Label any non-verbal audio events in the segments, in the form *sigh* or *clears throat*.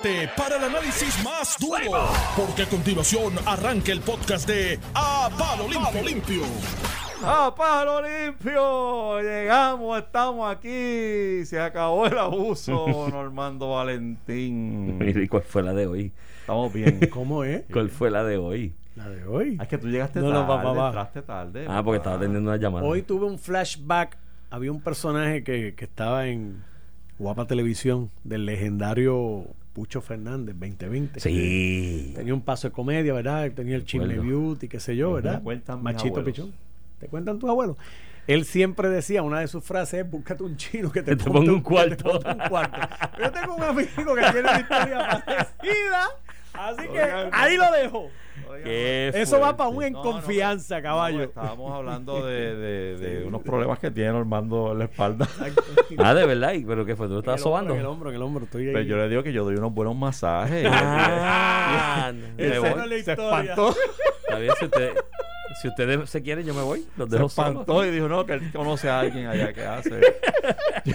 prepárate para el análisis más duro, porque a continuación arranca el podcast de A Palo Limpio. Limpio. ¡A palo limpio! Llegamos, estamos aquí. Se acabó el abuso, *laughs* Normando Valentín. ¿Y cuál fue la de hoy? Estamos bien. *laughs* ¿Cómo es? ¿Cuál fue la de hoy? La de hoy. Ah, Es que tú llegaste No, tarde, no, va. entraste tarde. Ah, porque estaba atendiendo una llamada. Hoy tuve un flashback. Había un personaje que, que estaba en Guapa Televisión del legendario Pucho Fernández 2020. Sí. Tenía un paso de comedia, ¿verdad? Tenía el chisme beauty, qué sé yo, ¿verdad? cuentan Machito. Pichón. ¿Te cuentan tus abuelos? Él siempre decía, una de sus frases es, búscate un chino que te, *laughs* ponga un te cuarto". un cuarto. Yo tengo un amigo que tiene una historia *laughs* parecida, así que ahí lo dejo. Qué Eso va para un en No, confianza, no, caballo. estábamos hablando de, de- de unos problemas que tiene Normando en la espalda. *laughs* Ah, de verdad. ¿Y ¿Pero qué fue? ¿Tú lo hombro, sobando? En el hombro, en el hombro. Estoy ahí. Pero yo le digo que yo doy unos buenos masajes. Ah, *laughs* no es la Se historia. espantó, Está bien, si ustedes, si ustedes se quieren, yo me voy. Los se dejo solos. espantó y dijo, no, que él conoce a alguien allá que hace. *laughs*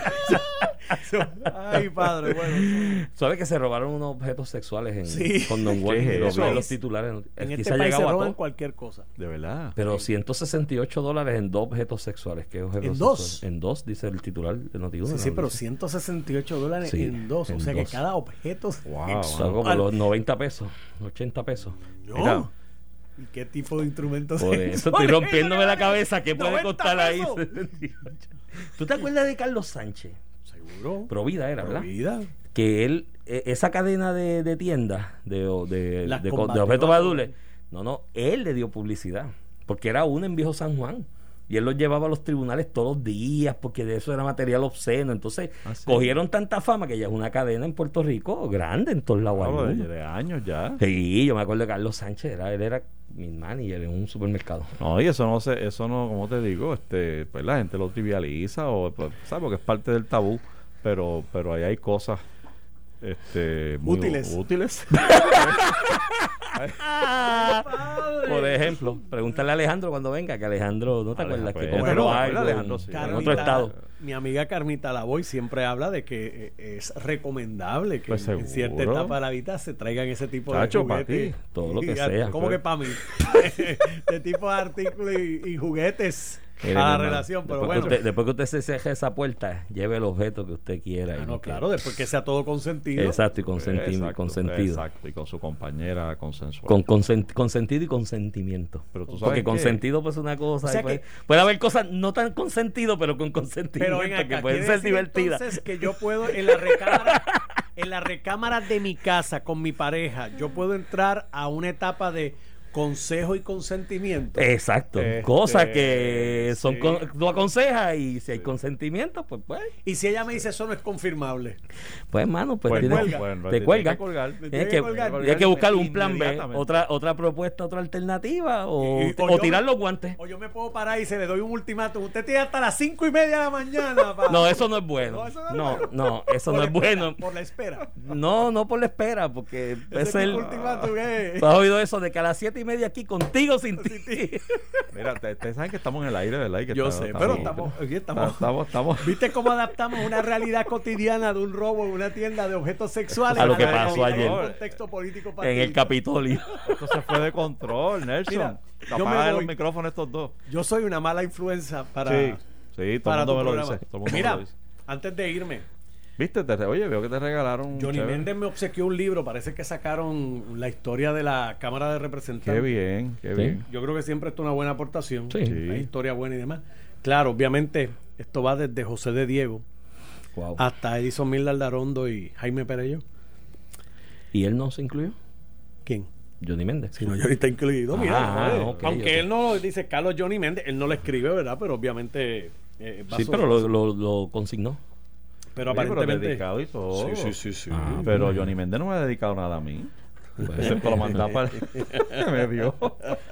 Ay, padre, bueno. ¿Sabes que se robaron unos objetos sexuales en, Sí. *laughs* con Don Juan? ¿Qué es los titulares. En este país se roban cualquier cosa. De verdad. Pero 168 dólares en dos objetos sexuales. ¿Qué objetos ¿En dos? sexuales? En dos, dice el titular de Notiuno. Sí, sí, ¿no? pero Dice. 168 dólares Sí, en dos. O en sea que dos. cada objeto Wow, Son como sexual. los 90 pesos, 80 pesos. No. Mira. ¿Y qué tipo de instrumentos Por eso estoy *laughs* rompiéndome la cabeza. ¿Qué puede 90 costar ahí? pesos. 78? *laughs* ¿Tú te acuerdas de Carlos Sánchez? Seguro. Provida era, ¿verdad? Vida. Que él, e- esa cadena de, de tiendas, de, de, de, objetos no, no, él le dio publicidad. Porque era uno en Viejo San Juan. Y él los llevaba a los tribunales todos los días porque de eso era material obsceno. Entonces Ah, sí. cogieron tanta fama que ya es una cadena en Puerto Rico grande en todos lados. Hay de, uno. de años ya. Sí, yo me acuerdo de Carlos Sánchez, era, él era mi manager en un supermercado. No, y eso no se, eso no, como te digo, este, pues la gente lo trivializa o pues, ¿sabes? porque es parte del tabú, pero, pero ahí hay cosas este muy Útiles. útiles. *laughs* Por ejemplo, pregúntale a Alejandro cuando venga, que Alejandro, ¿no te acuerdas? Que pues, compró bueno, algo Alejandro, en, otro estado. Mi amiga Carmita Lavoy siempre habla de que eh, es recomendable que Pues en cierta etapa de la vida se traigan ese tipo Chacho, de juguetes. ti, todo lo que Y- sea. ¿Cómo que para mí? de *laughs* *laughs* tipo de artículos y, y juguetes a la relación. Pero después, bueno, que usted, después que usted se ceje esa puerta, lleve el objeto que usted quiera. y Ah, no no, claro, después que sea todo consentido. Exacto, y consentido. Exacto, consentido. Exacto, y con su compañera consensual. Con consent- consentido y consentimiento. Pero tú sabes Porque que- consentido pues es una cosa. O sea y puede, que- puede haber cosas no tan consentido, pero con consentimiento Pero ven acá, que pueden ser divertidas. Entonces que yo puedo en la recámara, en la recámara de mi casa con mi pareja, yo puedo entrar a una etapa de consejo y consentimiento. Exacto. Este, cosas que son sí. con- tú aconsejas y si hay consentimiento, pues pues, Y si ella me dice eso no es confirmable. pues hermano, pues, Pues tienes- cuelga. bueno, te cuelga. que colgar. Tiene Tienes que que, colgar. tienes que buscar un plan B, otra otra propuesta, otra alternativa o, Y- o o yo tirar me- los guantes. O yo me puedo parar y se le doy un ultimátum. Usted tiene hasta las cinco y media de la mañana. pa- *laughs* No, eso no es bueno. No, eso no es No, bueno. no, eso no es espera, bueno. Por la espera. No, no por la espera, porque Ese es el. tipo de ultimátum es- ¿Tú has oído eso de que a las siete y media aquí contigo sin ti? *laughs* Mira, te- ustedes saben que estamos en el aire, ¿verdad? Que Yo sé, pero estamos, oye, estamos, estamos, estamos, ¿Viste cómo adaptamos una realidad cotidiana de un robo en una tienda de objetos sexuales A lo que la pasó ayer. contexto político en el? Capitolio. esto se fue de control, Nelson. Mira, yo me los micrófonos estos dos. Yo soy una mala influencia para, sí, sí, todo para el mundo me lo dice. Mira, antes de irme, Viste, te oye, veo que te regalaron. Johnny. Méndez me obsequió un libro. Parece que sacaron la historia de la Cámara de Representantes. Qué bien, qué Sí. bien. Yo creo que siempre esto es una buena aportación. Sí. Una historia buena y demás. Claro, obviamente, esto va desde José de Diego Wow. hasta Edison Mil Aldarondo y Jaime Perello. ¿Y él no se incluyó? ¿Quién? Johnny Méndez. Si no, Johnny está incluido, mira. Ah, joder. ok, Aunque él no dice Carlos Johnny Méndez, él no lo escribe, ¿verdad? Pero obviamente. eh, Sí, pero lo, lo, lo consignó. Pero aparentemente. dedicado y todo. Sí, sí, sí, sí. Ah, Pero Johnny Méndez no me ha dedicado nada a mí. Ese me lo mandaba para *laughs* me dio.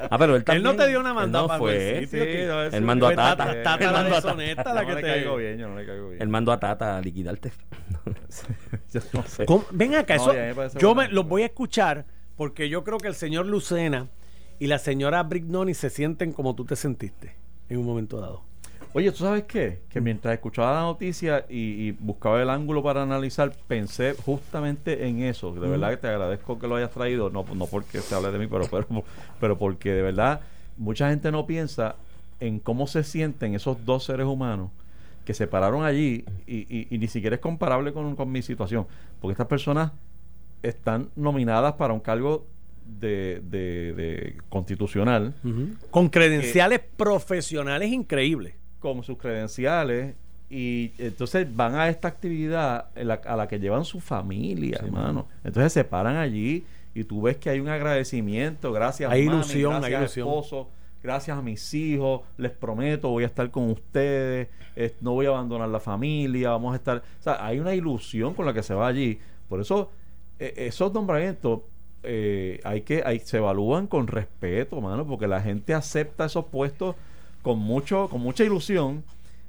Ah, pero él Él también. no te dio una él mandada no para fue. el sitio. que- no, Él mandó a Tata, Tata. Tata Él la mandó a deshonesta, Yo la no que le te. caigo bien, yo no le caigo bien. Él mandó a Tata a liquidarte. *laughs* Yo no sé. ¿Cómo? Ven acá, No, eso, me yo bueno. me, los voy a escuchar porque yo creo que el señor Lucena y la señora Brignoni se sienten como tú te sentiste en un momento dado. Oye, ¿tú sabes qué? Que mientras escuchaba la noticia y, y buscaba el ángulo para analizar, pensé justamente en eso. De verdad que te agradezco que lo hayas traído, no, no porque se hable de mí, pero, pero, pero porque de verdad mucha gente no piensa en cómo se sienten esos dos seres humanos que se pararon allí y, y- y ni siquiera es comparable con, con mi situación. Porque estas personas están nominadas para un cargo de, de- de constitucional Con credenciales profesionales increíbles. Con sus credenciales y entonces van a esta actividad la- a la que llevan su familia, hermano. Entonces se paran allí y tú ves que hay un agradecimiento, gracias Hay mami, ilusión, gracias hay ilusión. esposo, gracias a mis hijos, les prometo voy a estar con ustedes, eh, no voy a abandonar la familia, vamos a estar, o sea, hay una ilusión con la que se va allí. Por eso eh, esos nombramientos eh, hay que hay, se evalúan con respeto, mano, porque la gente acepta esos puestos con mucho con mucha ilusión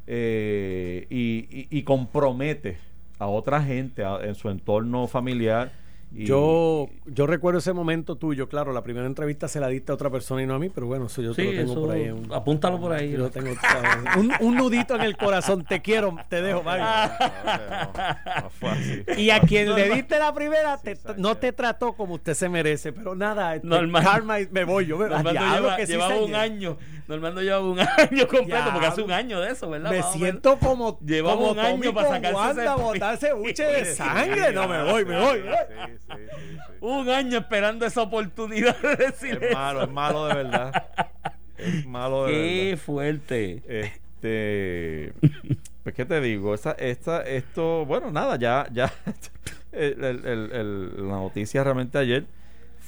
eh, y, y- y compromete a otra gente a- en su entorno familiar. Y, Yo, yo recuerdo ese momento tuyo, claro, la primera entrevista se la diste a otra persona y no a mí, pero bueno, eso yo te lo tengo eso, por ahí. en un- apúntalo por ahí. yo lo tengo, un, un nudito en el corazón, te quiero, te dejo, Mario. no, no fue así. Y a quien le diste la primera, te- no te trató como usted se merece, pero nada, este, Normal. karma y- me voy yo. me- lleva- que sí, llevaba un año. Normando llevaba un *laughs* año completo, porque hace un año de eso, ¿verdad? Me siento como, Llevaba como un año para sacarse Wanda ese- botarse buche de *laughs* sangre. No, me voy, me voy. Sí, sí, sí, sí. Un año esperando esa oportunidad de decir Es malo, es malo de verdad. Es malo de Qué verdad. fuerte. Este, pues qué te digo, esta, esta, esto, bueno, nada, ya, ya, *laughs* el- el- el- el- la noticia realmente ayer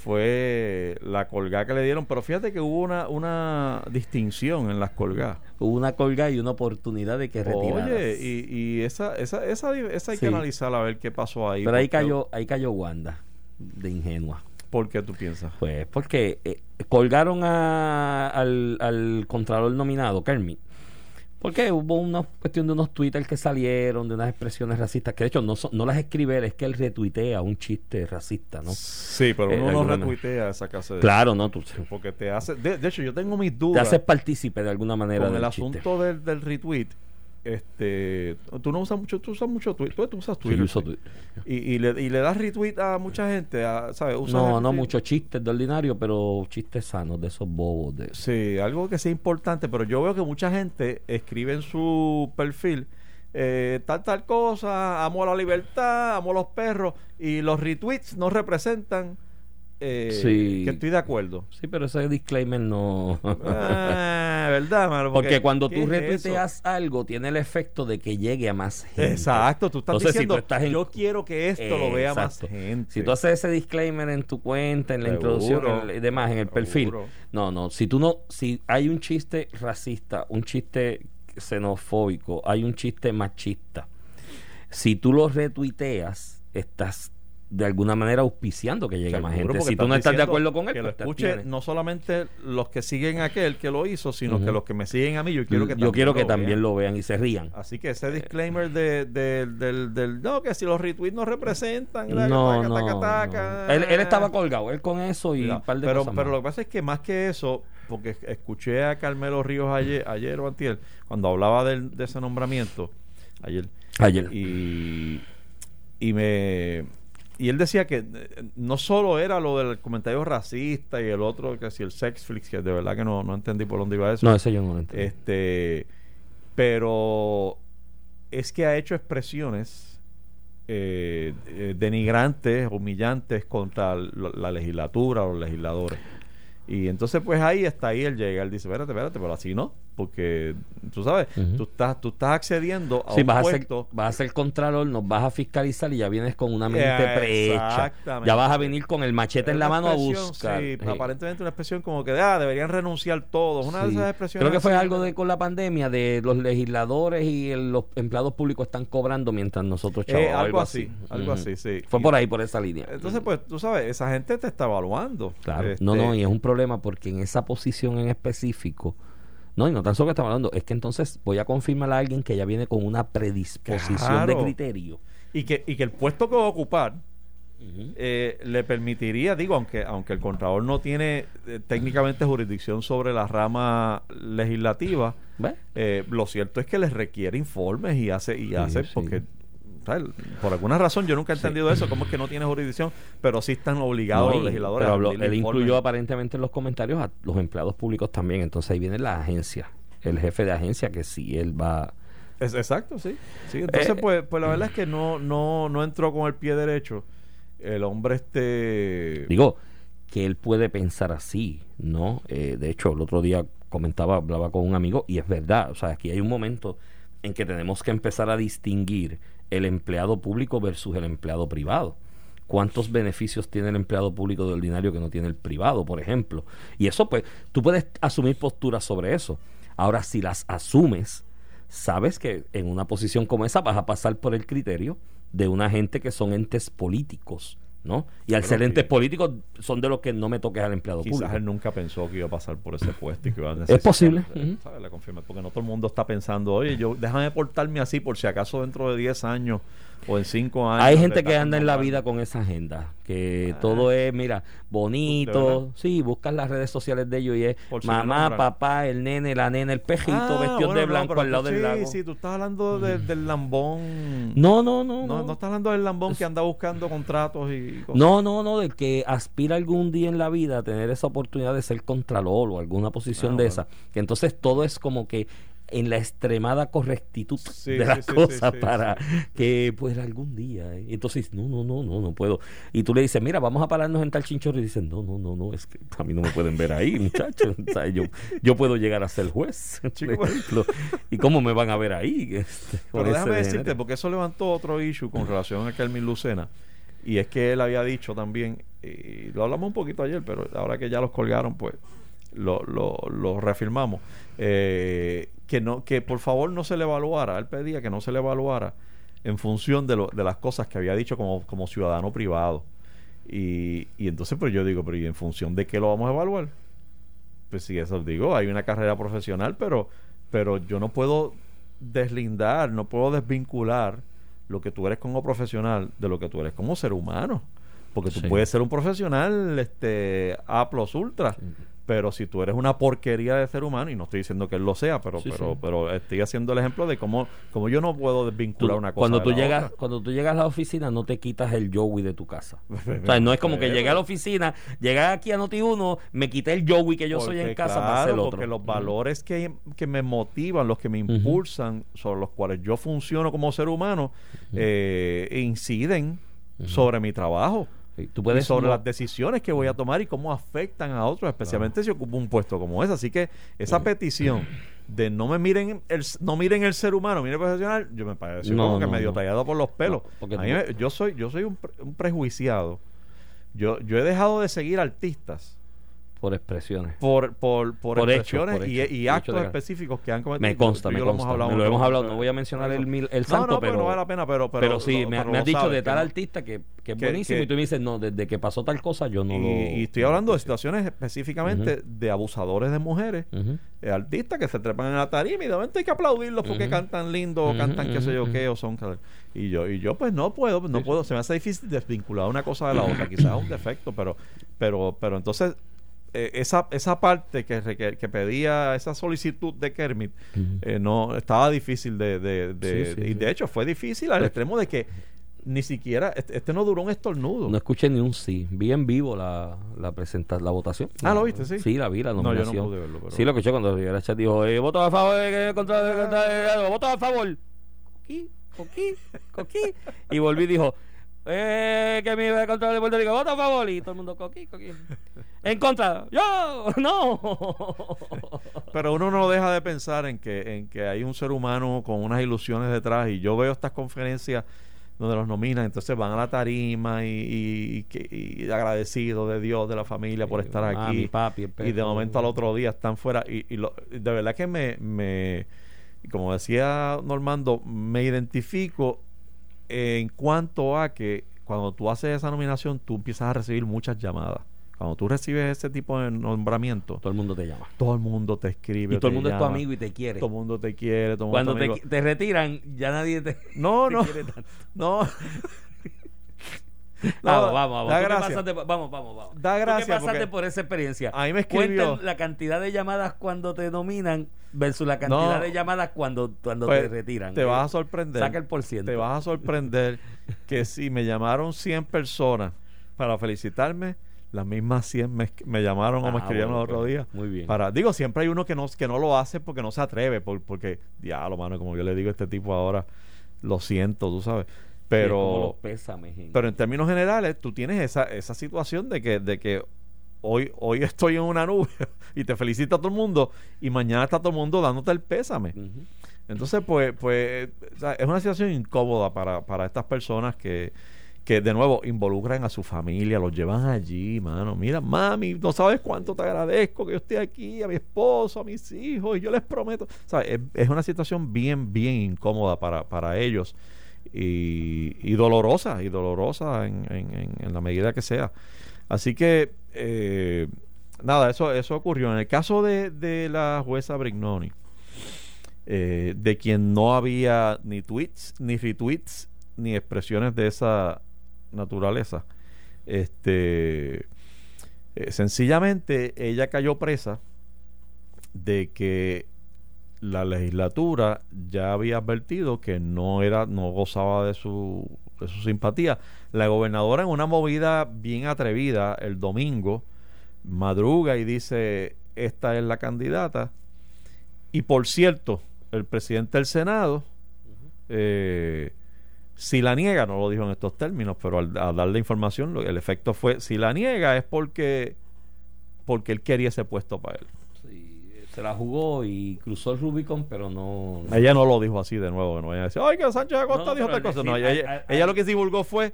fue la colgada que le dieron, pero fíjate que hubo una, una distinción en las colgadas. Hubo una colga y una oportunidad de que retiraras. Oye, y, y esa, esa, esa, esa hay Sí. que analizarla a ver qué pasó ahí. Pero ahí cayó, ahí cayó Wanda, de ingenua. ¿Por qué tú piensas? Pues porque eh, colgaron a- al, al contralor nominado, Kermit. Porque hubo una cuestión de unos twitters que salieron, de unas expresiones racistas, que de hecho no, son- no las escribe él, es que él retuitea un chiste racista, ¿no? Sí, pero Eh, uno no alguna- retuitea esa clase de... Claro, no, tú Porque te hace... De, de hecho, yo tengo mis te dudas. haces partícipe de alguna manera con del el chiste. asunto del, del retweet, este, tú no usas mucho, tú usas mucho Twitter, tú, tú usas Sí, Twitter. sí. Twitter. Y, y le, y le das retweet a mucha gente, a- ¿sabes? Usas No, no muchos chistes de ordinario, pero chistes sanos, de esos bobos. De... Sí, algo que sea importante, pero yo veo que mucha gente escribe en su perfil eh, tal, tal cosa, amo la libertad, amo los perros, y los retweets no representan eh, Sí. que estoy de acuerdo. Sí, pero ese disclaimer no. Ah, ¿Verdad, mano? *laughs* Porque cuando ¿qué tú es retuiteas algo, tiene el efecto de que llegue a más gente. Exacto, tú estás Entonces, si diciendo, tú estás en- yo quiero que esto lo vea más gente. Si tú haces ese disclaimer en tu cuenta, en la Seguro. introducción y demás, en el perfil. Seguro. No, no. Si tú no, si hay un chiste racista, un chiste xenofóbico, hay un chiste machista. Si tú lo retuiteas, estás de alguna manera auspiciando que llegue más gente. Si tú no estás de acuerdo con él, que lo pues escuche no solamente los que siguen a aquel que lo hizo, sino que los que me siguen a mí, yo quiero que yo quiero que lo también vean. lo vean y se rían. Así que ese disclaimer de, de- del, del no, que si los retweets no representan, No, taca, no, taca, no. taca. Él, él estaba colgado, él con eso y un par de pero, cosas pero más. lo que pasa es que más que eso, porque escuché a Carmelo Ríos ayer, ayer o antier, cuando hablaba del- de ese nombramiento, ayer, Ayer. y, y me y él decía que eh, no solo era lo del comentario racista y el otro que si el sex flix que de verdad que no, no entendí por dónde iba eso. No, ese yo no lo entiendo. este pero es que ha hecho expresiones eh, eh, denigrantes humillantes contra lo- la legislatura los legisladores. Y entonces pues ahí está ahí él llega él dice espérate espérate pero así no porque tú sabes Ujú. tú estás tú estás accediendo a Sí, un vas a, ser, vas a ser contralor, nos vas a fiscalizar y ya vienes con una mente Eh, prehecha. Ya vas a venir con el machete en la mano a buscar. Sí, Sí. aparentemente una expresión como que ah, deberían renunciar todos. Una de esas expresiones. Creo que fue así. algo de con la pandemia de los legisladores y el- los empleados públicos están cobrando mientras nosotros Eh, chavos. algo así, algo así, sí. Fue Y- por ahí, por esa línea. Entonces, pues, tú sabes, esa gente te está evaluando. Claro, Este, no, no, y es un problema porque en esa posición en específico, no, y no tan solo que estamos hablando, es que entonces voy a confirmar a alguien que ya viene con una predisposición Claro. de criterio. y que, y que el puesto que va a ocupar eh, le permitiría, digo, aunque aunque el Contralor no tiene eh, técnicamente jurisdicción sobre la rama legislativa, eh, lo cierto es que les requiere informes y hace y Sí, hace sí. porque ¿sabes? por alguna razón yo nunca he entendido eso, cómo es que no tiene jurisdicción, pero sí están obligados No, los legisladores pero a habló- él incluyó aparentemente en los comentarios a los empleados públicos también. Entonces ahí viene la agencia, el jefe de agencia, que sí, él va. Es- exacto, sí. sí entonces, Eh, pues, pues la verdad es que no, no, no entró con el pie derecho. El hombre este... Digo, que él puede pensar así, ¿no? Eh, de hecho, el otro día comentaba, hablaba con un amigo, y es verdad. O sea, aquí hay un momento en que tenemos que empezar a distinguir el empleado público versus el empleado privado. ¿Cuántos beneficios tiene el empleado público de ordinario que no tiene el privado, por ejemplo? Y eso, pues, tú puedes asumir posturas sobre eso. Ahora, si las asumes, sabes que en una posición como esa vas a pasar por el criterio de una gente que son entes políticos, ¿no? Y al ser entes políticos son de los que no me toques al empleado Quizás público. él nunca pensó que iba a pasar por ese puesto y que iba a necesitar, posible, eh. ¿sabes? La confirma, porque no todo el mundo está pensando, oye, yo déjame portarme así por si acaso dentro de 10 años o en 5 años. Hay gente que anda en la vida con esa agenda, que Ah. todo es, mira, ¿De bonito, sí, buscas las redes sociales de ellos y es Por si me mamá, papá, el nene, la nena, el pejito Ah, vestido bueno, de blanco al lado tú- del sí, lago. Sí, tú estás hablando de- del lambón. No, no, no, no, no. no estás hablando del lambón que anda buscando contratos y cosas. No, no, no, del que aspira algún día en la vida a tener esa oportunidad de ser contralor o alguna posición Ah, de bueno. esa. Que entonces todo es como que en la extremada correctitud Sí, de las sí, cosas sí, para que pues algún día. ¿eh? Entonces, no, no, no, no, no puedo. Y tú le dices, mira, vamos a pararnos en tal chinchorro y dicen, no, no, no, no, es que a mí no me pueden ver ahí, muchachos. *laughs* O sea, yo, yo puedo llegar a ser juez, *laughs* Chico, por ejemplo. ¿Y cómo me van a ver ahí? *laughs* Este, Pero déjame decirte, porque eso levantó otro issue con relación a Kelvin Lucena. Y es que él había dicho también, y lo hablamos un poquito ayer, pero ahora que ya los colgaron, pues lo, lo, lo reafirmamos, eh, que no que por favor no se le evaluara, él pedía que no se le evaluara en función de, lo, de las cosas que había dicho como, como ciudadano privado. Y, y entonces pues yo digo, pero ¿y en función de qué lo vamos a evaluar? Pues sí, eso digo, hay una carrera profesional, pero, pero yo no puedo deslindar, no puedo desvincular lo que tú eres como profesional de lo que tú eres como ser humano. Porque tú Sí. puedes ser un profesional este A plus ultra, pero si tú eres una porquería de ser humano, y no estoy diciendo que él lo sea, pero, Sí, pero, sí. pero estoy haciendo el ejemplo de cómo, cómo yo no puedo Tú- desvincular una cosa. cuando tú llegas otra. cuando tú llegas a la oficina no te quitas el Joey de tu casa *laughs* o sea no es como que llegué a la oficina llegué aquí a Noti1 me quité el Joey que yo soy en casa claro, para hacer otro porque los valores que, que me motivan, los que me impulsan, sobre los cuales yo funciono como ser humano, eh, inciden sobre mi trabajo. Tú y sobre no- las decisiones que voy a tomar y cómo afectan a otros, especialmente si ocupo un puesto como ese. Así que esa petición de no me miren el, no miren el ser humano, miren el profesional, yo me pareció No, como que medio tallado por los pelos. Porque A mí me- yo soy yo soy un, pre- un prejuiciado. Yo, yo he dejado de seguir artistas por expresiones. Por, por, por, Por expresiones por y, y actos de- específicos que han cometido. me consta me lo hemos consta. hablado me lo hemos hablado no voy a mencionar el, mil- el No, santo no, pero pero no vale la pena, pero, pero, pero, sí lo- me, pero me has dicho sabes, de tal artista que, que es que- buenísimo que- y tú me dices no desde que pasó tal cosa yo no y, lo y estoy hablando de situaciones específicamente de abusadores de mujeres, Ujú. eh, artistas que se trepan en la tarima y de momento hay que aplaudirlos porque cantan lindo o cantan qué sé yo qué o son y yo y yo pues no puedo no puedo. Se me hace difícil desvincular una cosa de la otra. *clears throat* Quizás es un defecto pero pero pero entonces eh, esa esa parte que, que pedía esa solicitud de Kermit eh, no estaba difícil de, de, de- Sí, sí, y sí. de hecho fue difícil al extremo de que ni siquiera este, este no duró un estornudo No escuché ni un sí. Vi en vivo la, la, presenta, la votación. Ah, ¿lo viste? Sí. Sí, la vi, la No, yo no nominación. pude verlo, pero- Sí, lo escuché cuando Rivera Chat dijo, eh, voto a favor, eh, contra, contra, eh, voto a favor. Coquí, coquí, coquí. Y volví y dijo, eh, que mi contra de Puerto Rico, voto a favor. Y todo el mundo, coquí, coquí. En contra, yo, no. *laughs* Pero uno no deja de pensar en que, en que hay un ser humano con unas ilusiones detrás y yo veo estas conferencias donde los nominan, entonces van a la tarima y, y, y que- y agradecidos de Dios, de la familia por estar aquí. papi, y de momento al otro día están fuera. Y, y lo- de verdad que me, me, como decía Normando, me identifico en cuanto a que cuando tú haces esa nominación, tú empiezas a recibir muchas llamadas. Cuando tú recibes ese tipo de nombramiento, Todo el mundo te llama. todo el mundo te escribe. Y todo el mundo es tu amigo y te quiere. Todo el mundo te quiere. Todo Cuando te, retiran, ya nadie te, No, *laughs* te no, quiere tanto. no. *laughs* *laughs* vamos, vamos, vamos. da Tú que gracia. pasaste por- vamos, vamos, vamos. Da Tú que gracia pasaste por esa experiencia. a mí me escribió- la cantidad de llamadas cuando te nominan versus la cantidad No. de llamadas cuando, cuando Pues, te retiran. Te Eh, vas a sorprender. Saca el por ciento. Te vas a sorprender *laughs* que si me llamaron 100 personas para felicitarme, las mismas 100 me, me llamaron o me Ah, escribieron bueno, el otro pues, día. muy bien. Para, digo, siempre hay uno que no, que no lo hace porque no se atreve, por- porque, diablo, mano, como yo le digo a este tipo ahora, lo siento, tú sabes. Pero, pésames pero en términos generales, tú tienes esa, esa situación de que, de que hoy, hoy estoy en una nube *laughs* y te felicita a todo el mundo y mañana está todo el mundo dándote el pésame. Entonces, pues, pues o sea, es una situación incómoda para, para estas personas que, que, de nuevo, involucran a su familia, los llevan allí, mano. Mira, mami, no sabes cuánto te agradezco que yo esté aquí, a mi esposo, a mis hijos, y yo les prometo. O sea, es, es una situación bien, bien incómoda para, para ellos y, dolorosa, y dolorosa en, en- en- en la medida que sea. Así que, eh, nada, eso, eso ocurrió. En el caso de, de la jueza Brignoni, eh, de quien no había ni tweets, ni retweets, ni expresiones de esa naturaleza. Este, eh, sencillamente ella cayó presa de que la legislatura ya había advertido que no era, no gozaba de su, de su simpatía. La gobernadora en una movida bien atrevida el domingo madruga y dice esta es la candidata y por cierto, el presidente del Senado, eh, si la niega, no lo dijo en estos términos, pero al, al darle información, lo- el efecto fue, si la niega es porque, porque él quería ese puesto para él. Se la jugó y cruzó el Rubicon, pero no. Ella no lo dijo así de nuevo, que no vaya a decir, ay, que Sánchez Acosta No, dijo tal cosa. No, ella, ella lo que divulgó fue,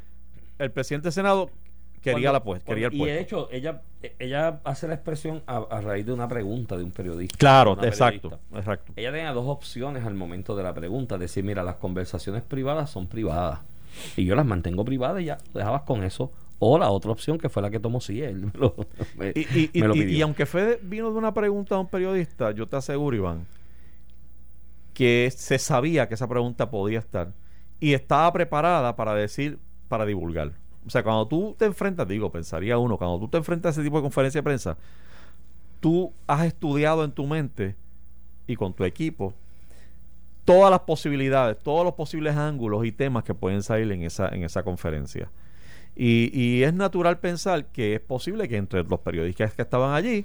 el presidente del Senado quería, Cuando- la pues, quería el Y de hecho, ella, ella hace la expresión a, a raíz de una pregunta de un periodista. Claro, exacto, periodista. exacto. Ella tenía dos opciones al momento de la pregunta: decir, mira, las conversaciones privadas son privadas. Y yo las mantengo privadas y ya dejabas con eso. O la otra opción que fue la que tomó sí él. me lo- *laughs* me- Y, y- y- me lo pidió. y aunque Fede vino de una pregunta a un periodista, yo te aseguro, Iván, que se sabía que esa pregunta podía estar y estaba preparada para decir, para divulgar. O sea, cuando tú te enfrentas, digo, pensaría uno, cuando tú te enfrentas a ese tipo de conferencia de prensa, tú has estudiado en tu mente y con tu equipo todas las posibilidades, todos los posibles ángulos y temas que pueden salir en esa, en esa conferencia. Y, y es natural pensar que es posible que entre los periodistas que estaban allí,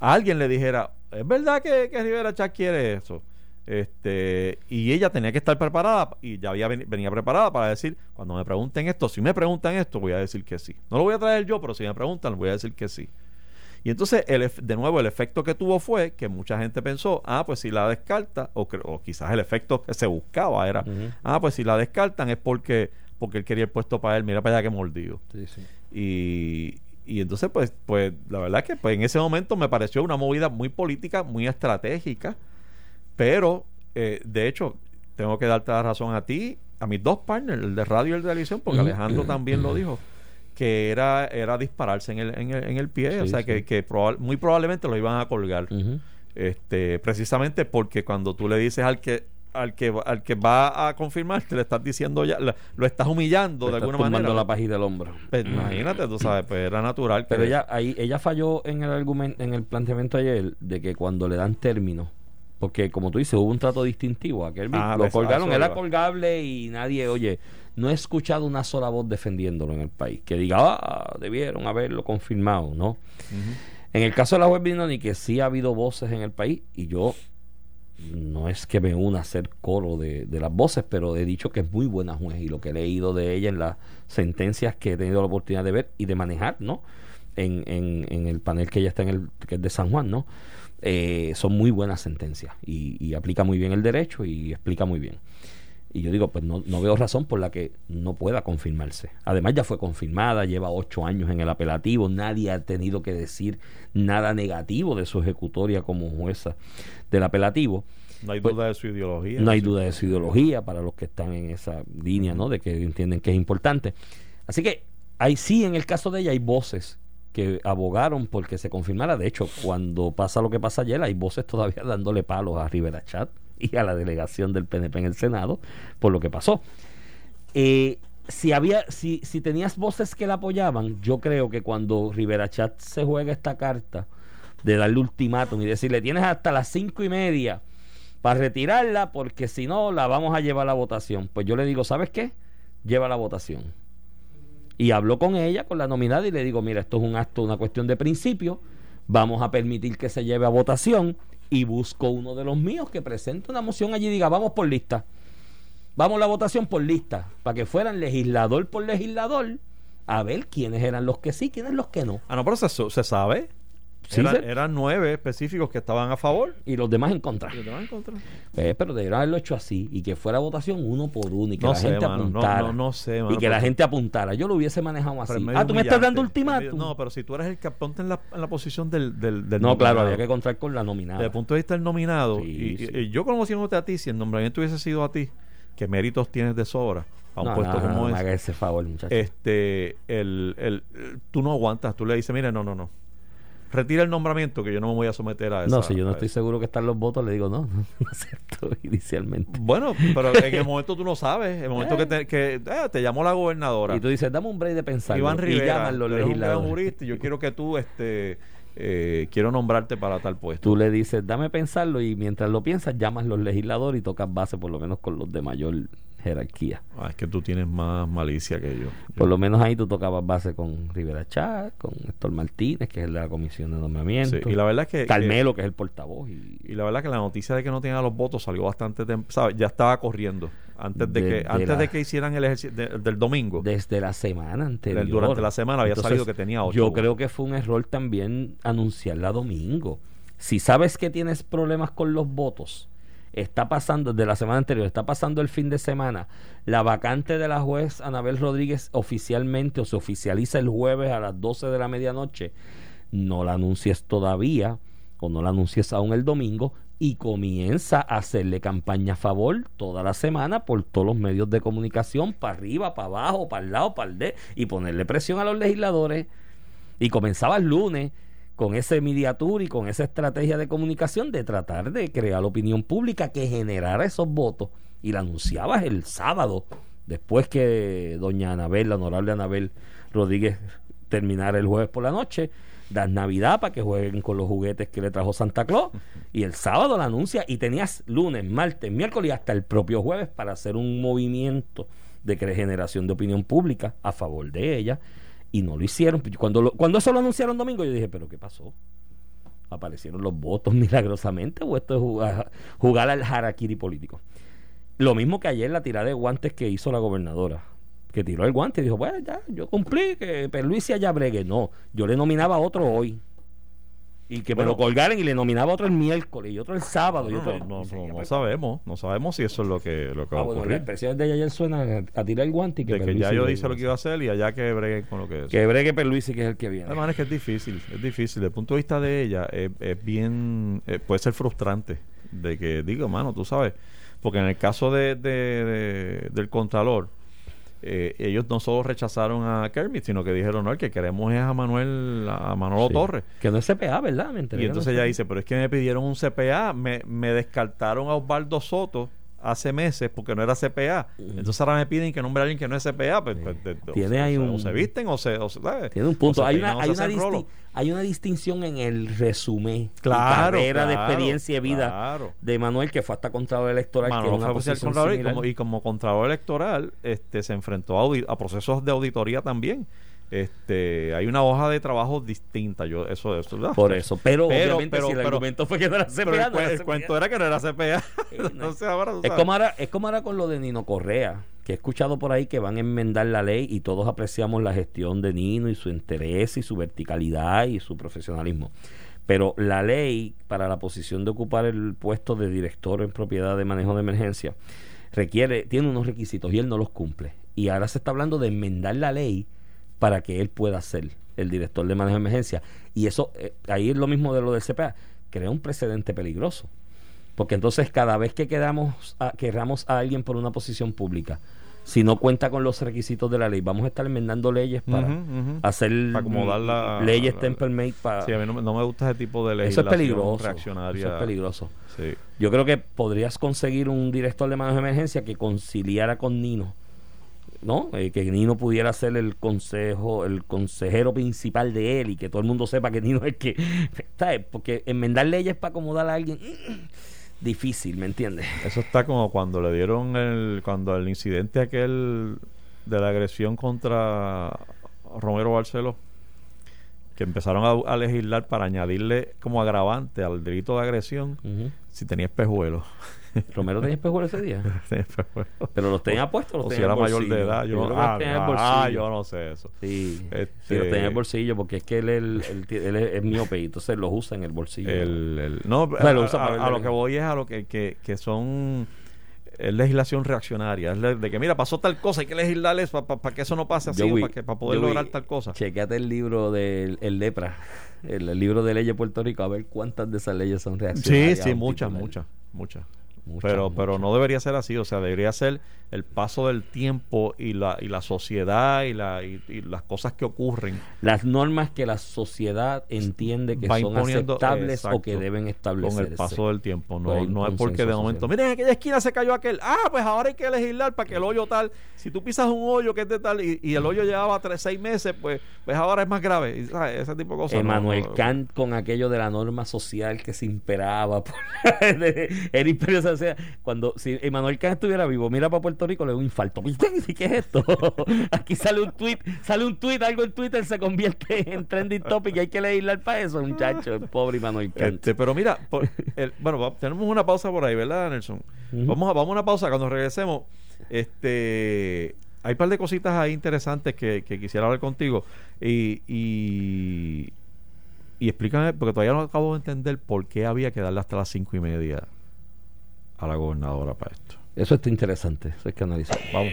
a alguien le dijera, es verdad que, que Rivera Chat quiere eso. Este, y ella tenía que estar preparada y ya había ven- venía preparada para decir, cuando me pregunten esto, si me preguntan esto, voy a decir que sí. No lo voy a traer yo, pero si me preguntan, voy a decir que sí. Y entonces, el, de nuevo, el efecto que tuvo fue que mucha gente pensó, ah, pues si la descarta, o, o quizás el efecto que se buscaba era, ah, pues si la descartan es porque, porque él quería el puesto para él, mira para allá que mordido. Sí, sí. Y, y entonces, pues, pues, la verdad que pues, en ese momento me pareció una movida muy política, muy estratégica, pero eh, de hecho, tengo que darte la razón a ti, a mis dos partners, el de radio y el de televisión, porque. Alejandro también lo dijo, que era, era dispararse en el, en el, en el pie, o sea, sí. que, que muy probablemente lo iban a colgar este precisamente porque cuando tú le dices al que al que al que va a confirmarte le estás diciendo ya la- lo estás humillando Le de estás alguna manera. la pajita del hombro. Pues, imagínate tú sabes pues era natural que Pero ella ahí ella falló en el argumento en el planteamiento ayer de que cuando le dan término porque como tú dices hubo un trato distintivo aquel Ah, lo eso- colgaron eso era colgable y nadie oye no he escuchado una sola voz defendiéndolo en el país que diga ah debieron haberlo confirmado no en el caso de la web Binoni que sí ha habido voces en el país y yo no es que me una a hacer coro de, de las voces, pero he dicho que es muy buena juez y lo que he leído de ella en las sentencias que he tenido la oportunidad de ver y de manejar, ¿no? En, en, en el panel que ella está en el que es de San Juan, ¿no? Eh, son muy buenas sentencias y, y aplica muy bien el derecho y explica muy bien. Y yo digo, pues no, no veo razón por la que no pueda confirmarse. Además ya fue confirmada, lleva ocho años en el apelativo, nadie ha tenido que decir nada negativo de su ejecutoria como jueza del apelativo. no hay pues, duda de su ideología No hay Sí. duda de su ideología para los que están en esa línea, ¿no? De que entienden que es importante. Así que hay sí, en el caso de ella, hay voces que abogaron porque se confirmara. De hecho, cuando pasa lo que pasa ayer, hay voces todavía *laughs* dándole palos a Rivera Chat y a la delegación del PNP en el Senado por lo que pasó. Eh, si había, si, si tenías voces que la apoyaban, yo creo que cuando Rivera Chat se juega esta carta de darle ultimátum y decirle tienes hasta las cinco y media para retirarla, porque si no la vamos a llevar a la votación. Pues yo le digo, ¿sabes qué? Lleva la votación. Y hablo con ella, con la nominada, y le digo, mira, esto es un acto, una cuestión de principio, vamos a permitir que se lleve a votación, y busco uno de los míos que presente una moción allí y diga, vamos por lista. Vamos la votación por lista, para que fueran legislador por legislador, a ver quiénes eran los que sí, quiénes los que no. Ah, no, pero se, se sabe. Era- eran nueve específicos que estaban a favor. Y los demás en contra. Y los demás en contra. Eh, pero debieron haberlo hecho así y que fuera votación uno por uno y que No la sé, gente mano, apuntara. no- no sé, mano, y que la gente apuntara. Yo lo hubiese manejado así. Ah, tú me estás dando ultimátum. No, pero si tú eres el que ponte en la, en la posición del, del, del No, claro, había que contar con la nominada. Desde el punto de vista del nominado, Sí, y, sí. y yo conociéndote a ti, si el nombramiento hubiese sido a ti, ¿qué méritos tienes de sobra a un no, puesto no, no, como no me ese? haga ese favor, muchacho. Este, el, el, tú no aguantas, tú le dices, mire, no, no, no. Retira el nombramiento que yo no me voy a someter a eso. no, si yo no estoy seguro que están los votos, le digo no, no, *laughs* no acepto *laughs* inicialmente. Bueno, pero en el *laughs* momento tú no sabes. En el momento que, te, que eh, te llamó la gobernadora. Y tú dices, dame un break de pensar. Iván y Rivera, llaman los eres un legisladores. jurista y yo quiero que tú, este, eh, quiero nombrarte para tal puesto. Tú le dices, dame pensarlo y mientras lo piensas, llamas los legisladores y tocas base por lo menos con los de mayor jerarquía. Ah, es que tú tienes más malicia que yo. Por lo menos ahí tú tocabas base con Rivera Chá, con Héctor Martínez, que es el de la comisión de nombramiento. Sí, y la verdad es que, Carmelo, que es el portavoz. Y, la verdad que la noticia de que no tenía los votos salió bastante ¿sabes? ya estaba corriendo antes de que antes la- de que hicieran el ejercicio de- del domingo desde la semana anterior. durante la semana había salido que tenía ocho Yo votos. creo que fue un error también anunciarla domingo. Si sabes que tienes problemas con los votos, está pasando desde la semana anterior, está pasando el fin de semana, la vacante de la juez Anabel Rodríguez oficialmente o se oficializa el jueves a las 12 de la medianoche, no la anuncies todavía o no la anuncies aún el domingo y comienza a hacerle campaña a favor toda la semana por todos los medios de comunicación, para arriba, para abajo, para el lado, para el de, y ponerle presión a los legisladores. Y comenzaba el lunes con ese media tour y con esa estrategia de comunicación de tratar de crear opinión pública que generara esos votos. Y la anunciabas el sábado, después que doña Anabel, la honorable Anabel Rodríguez, terminara el jueves por la noche. Das Navidad para que jueguen con los juguetes que le trajo Santa Claus. Y el sábado la anuncia y tenías lunes, martes, miércoles y hasta el propio jueves para hacer un movimiento de generación de opinión pública a favor de ella y no lo hicieron. Cuando, lo- cuando eso lo anunciaron domingo, yo dije, ¿pero qué pasó? ¿Aparecieron los votos *laughs* milagrosamente o esto es jugar, al harakiri político? Lo mismo que ayer la tirada de guantes que hizo la gobernadora. Que tiró el guante y dijo, bueno, ya, yo cumplí, que Perluisi allá bregue. No, yo le nominaba a otro hoy. Y que me Bueno. lo colgaran y le nominaba otro el miércoles y otro el sábado. y no, otro, no, no, sabemos no sabemos si eso es lo que lo que Ah, va a bueno, la ocurrir expresión de ayer suena a, tirar el guante y que de que ya yo bregue hice lo que iba a hacer y allá que breguen con lo que es Que bregue Perluisi, que es el que viene. Además es que es difícil, es difícil. Desde el punto de vista de ella, es, es bien, eh, puede ser frustrante. De que, digo, mano, tú sabes, porque en el caso de, de- de- del Contralor, eh, ellos no solo rechazaron a Kermit, sino que dijeron, no, el que queremos es a Manuel, a Manolo Sí. Torres. Que no es CPA, ¿verdad? Y entonces es ella dice, pero es que me pidieron un CPA, me, me descartaron a Osvaldo Soto hace meses porque no era CPA. Entonces ahora me piden que nombre a alguien que no es CPA. Pues, pues, de- o Tiene ahí o un- o se visten o se... o se- ¿sabes? Tiene un punto. Hay peinan una, hay, una hacen rolo. disti- hay una distinción en el resumen Claro, y carrera de claro, experiencia de vida claro. de Manuel, que fue hasta Contralor Electoral, fue posición contralor y como, y como contralor electoral este, se enfrentó a procesos de auditoría también. Este, hay una hoja de trabajo distinta. Yo, eso, eso ¿verdad? Por eso. Pero, Pero- obviamente, pero- si el pero- argumento fue que no era CPA, Pero el, no era cue- el CPA. cuento era que no era CPA. Entonces *laughs* ahora Es como, ahora, es como ahora con lo de Nino Correa, que he escuchado por ahí que van a enmendar la ley y todos apreciamos la gestión de Nino y su interés y su verticalidad y su profesionalismo. Pero la ley para la posición de ocupar el puesto de director en propiedad de manejo de emergencia requiere, tiene unos requisitos y él no los cumple. Y ahora se está hablando de enmendar la ley para que él pueda ser el director de manejo de emergencia. Y eso, eh, ahí es lo mismo de lo del CPA, crea un precedente peligroso. Porque entonces cada vez que queramos a, queramos a alguien por una posición pública, si no cuenta con los requisitos de la ley, vamos a estar enmendando leyes para hacer Para acomodar la- leyes template para... Sí, a mí no, me- no me gusta ese tipo de eso legislación es peligroso. reaccionaria. Eso es peligroso. Sí. Yo creo que podrías conseguir un director de manejo de emergencia que conciliara con Nino ¿no? Eh, que Nino pudiera ser el consejo, el consejero principal de él y que todo el mundo sepa que Nino *laughs* es que, ¿sabes? Porque enmendar leyes para acomodar a alguien, mm, difícil, ¿me entiendes? Eso está como cuando le dieron el, cuando el incidente aquel de la agresión contra Romero Barceló, que empezaron a, a legislar para añadirle como agravante al delito de agresión. Si tenía espejuelos. Romero tenía espejuelos ese día. *laughs* Tenía espejuelos. Pero los tenía puestos, los o si era mayor de edad. Yo, creo no, ah, tenía en el ah, yo no sé eso. Sí, Este- sí, los tenía en el bolsillo porque es que él, él, él ti- él es, miope y entonces los usa en el bolsillo. El, el- no, sea, a, lo usa a- para a lo que voy es a lo que, que, que son es legislación reaccionaria, es de que mira, pasó tal cosa, hay que legislar eso para que eso no pase así, Yo para que para poder yo vi- lograr tal cosa. Chequeate el libro del el Lepra, el, libro de leyes de Puerto Rico, a ver cuántas de esas leyes son Sí, reaccionarias. sí, un muchas, muchas, muchas. Muchas, Pero, pero muchas. no debería ser así, o sea, debería ser el paso del tiempo y la, y la sociedad y, la, y, y las cosas que ocurren. Las normas que la sociedad entiende que son aceptables o que deben establecerse. Con el paso del tiempo, no, Pues no es porque de momento, miren, en aquella esquina se cayó aquel, ah, pues ahora hay que legislar para que el hoyo tal, si tú pisas un hoyo que es de tal y, y el hoyo llevaba tres, seis meses, pues, pues ahora es más grave, y, ¿sabes? ese tipo de cosas. Emanuel no- Kant con aquello de la norma social que se imperaba por *laughs* de- era imperiosa. O sea, cuando si Emanuel Kant estuviera vivo, mira para Puerto Rico, le da un infarto. ¿Viste? *laughs* ¿Qué es esto? *laughs* Aquí sale un tweet, sale un tweet, algo en Twitter se convierte en trending topic y hay que legislar para eso, muchacho, el pobre Emanuel Kant. Este, pero mira, por- el- bueno, tenemos una pausa por ahí, ¿verdad, Nelson? Vamos a, vamos a una pausa. Cuando regresemos, este, hay un par de cositas ahí interesantes que, que quisiera hablar contigo. Y, y, y explícame, porque todavía no acabo de entender por qué había que darle hasta las cinco y media a la gobernadora para esto. Eso está interesante, eso hay que analizar. Vamos.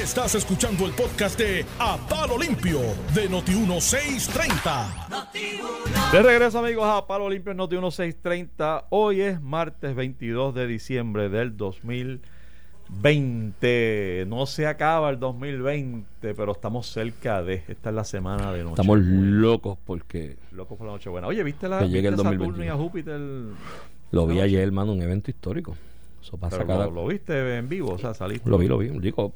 Estás escuchando el podcast de A Palo Limpio de Noti1630. De regreso, amigos, a Palo Limpio en Noti 1630. Hoy es martes 22 de diciembre del 2020. No se acaba el 2020, pero estamos cerca de. Esta es la semana de noche. Estamos locos porque locos por la noche buena. Oye, ¿viste la Que llegue el viste Saturno 2021? y a Júpiter? lo vi ayer, hermano, un evento histórico. Eso pasa Pero cada... lo, lo viste en vivo, o sea, saliste. Lo vi, lo vi. Digo,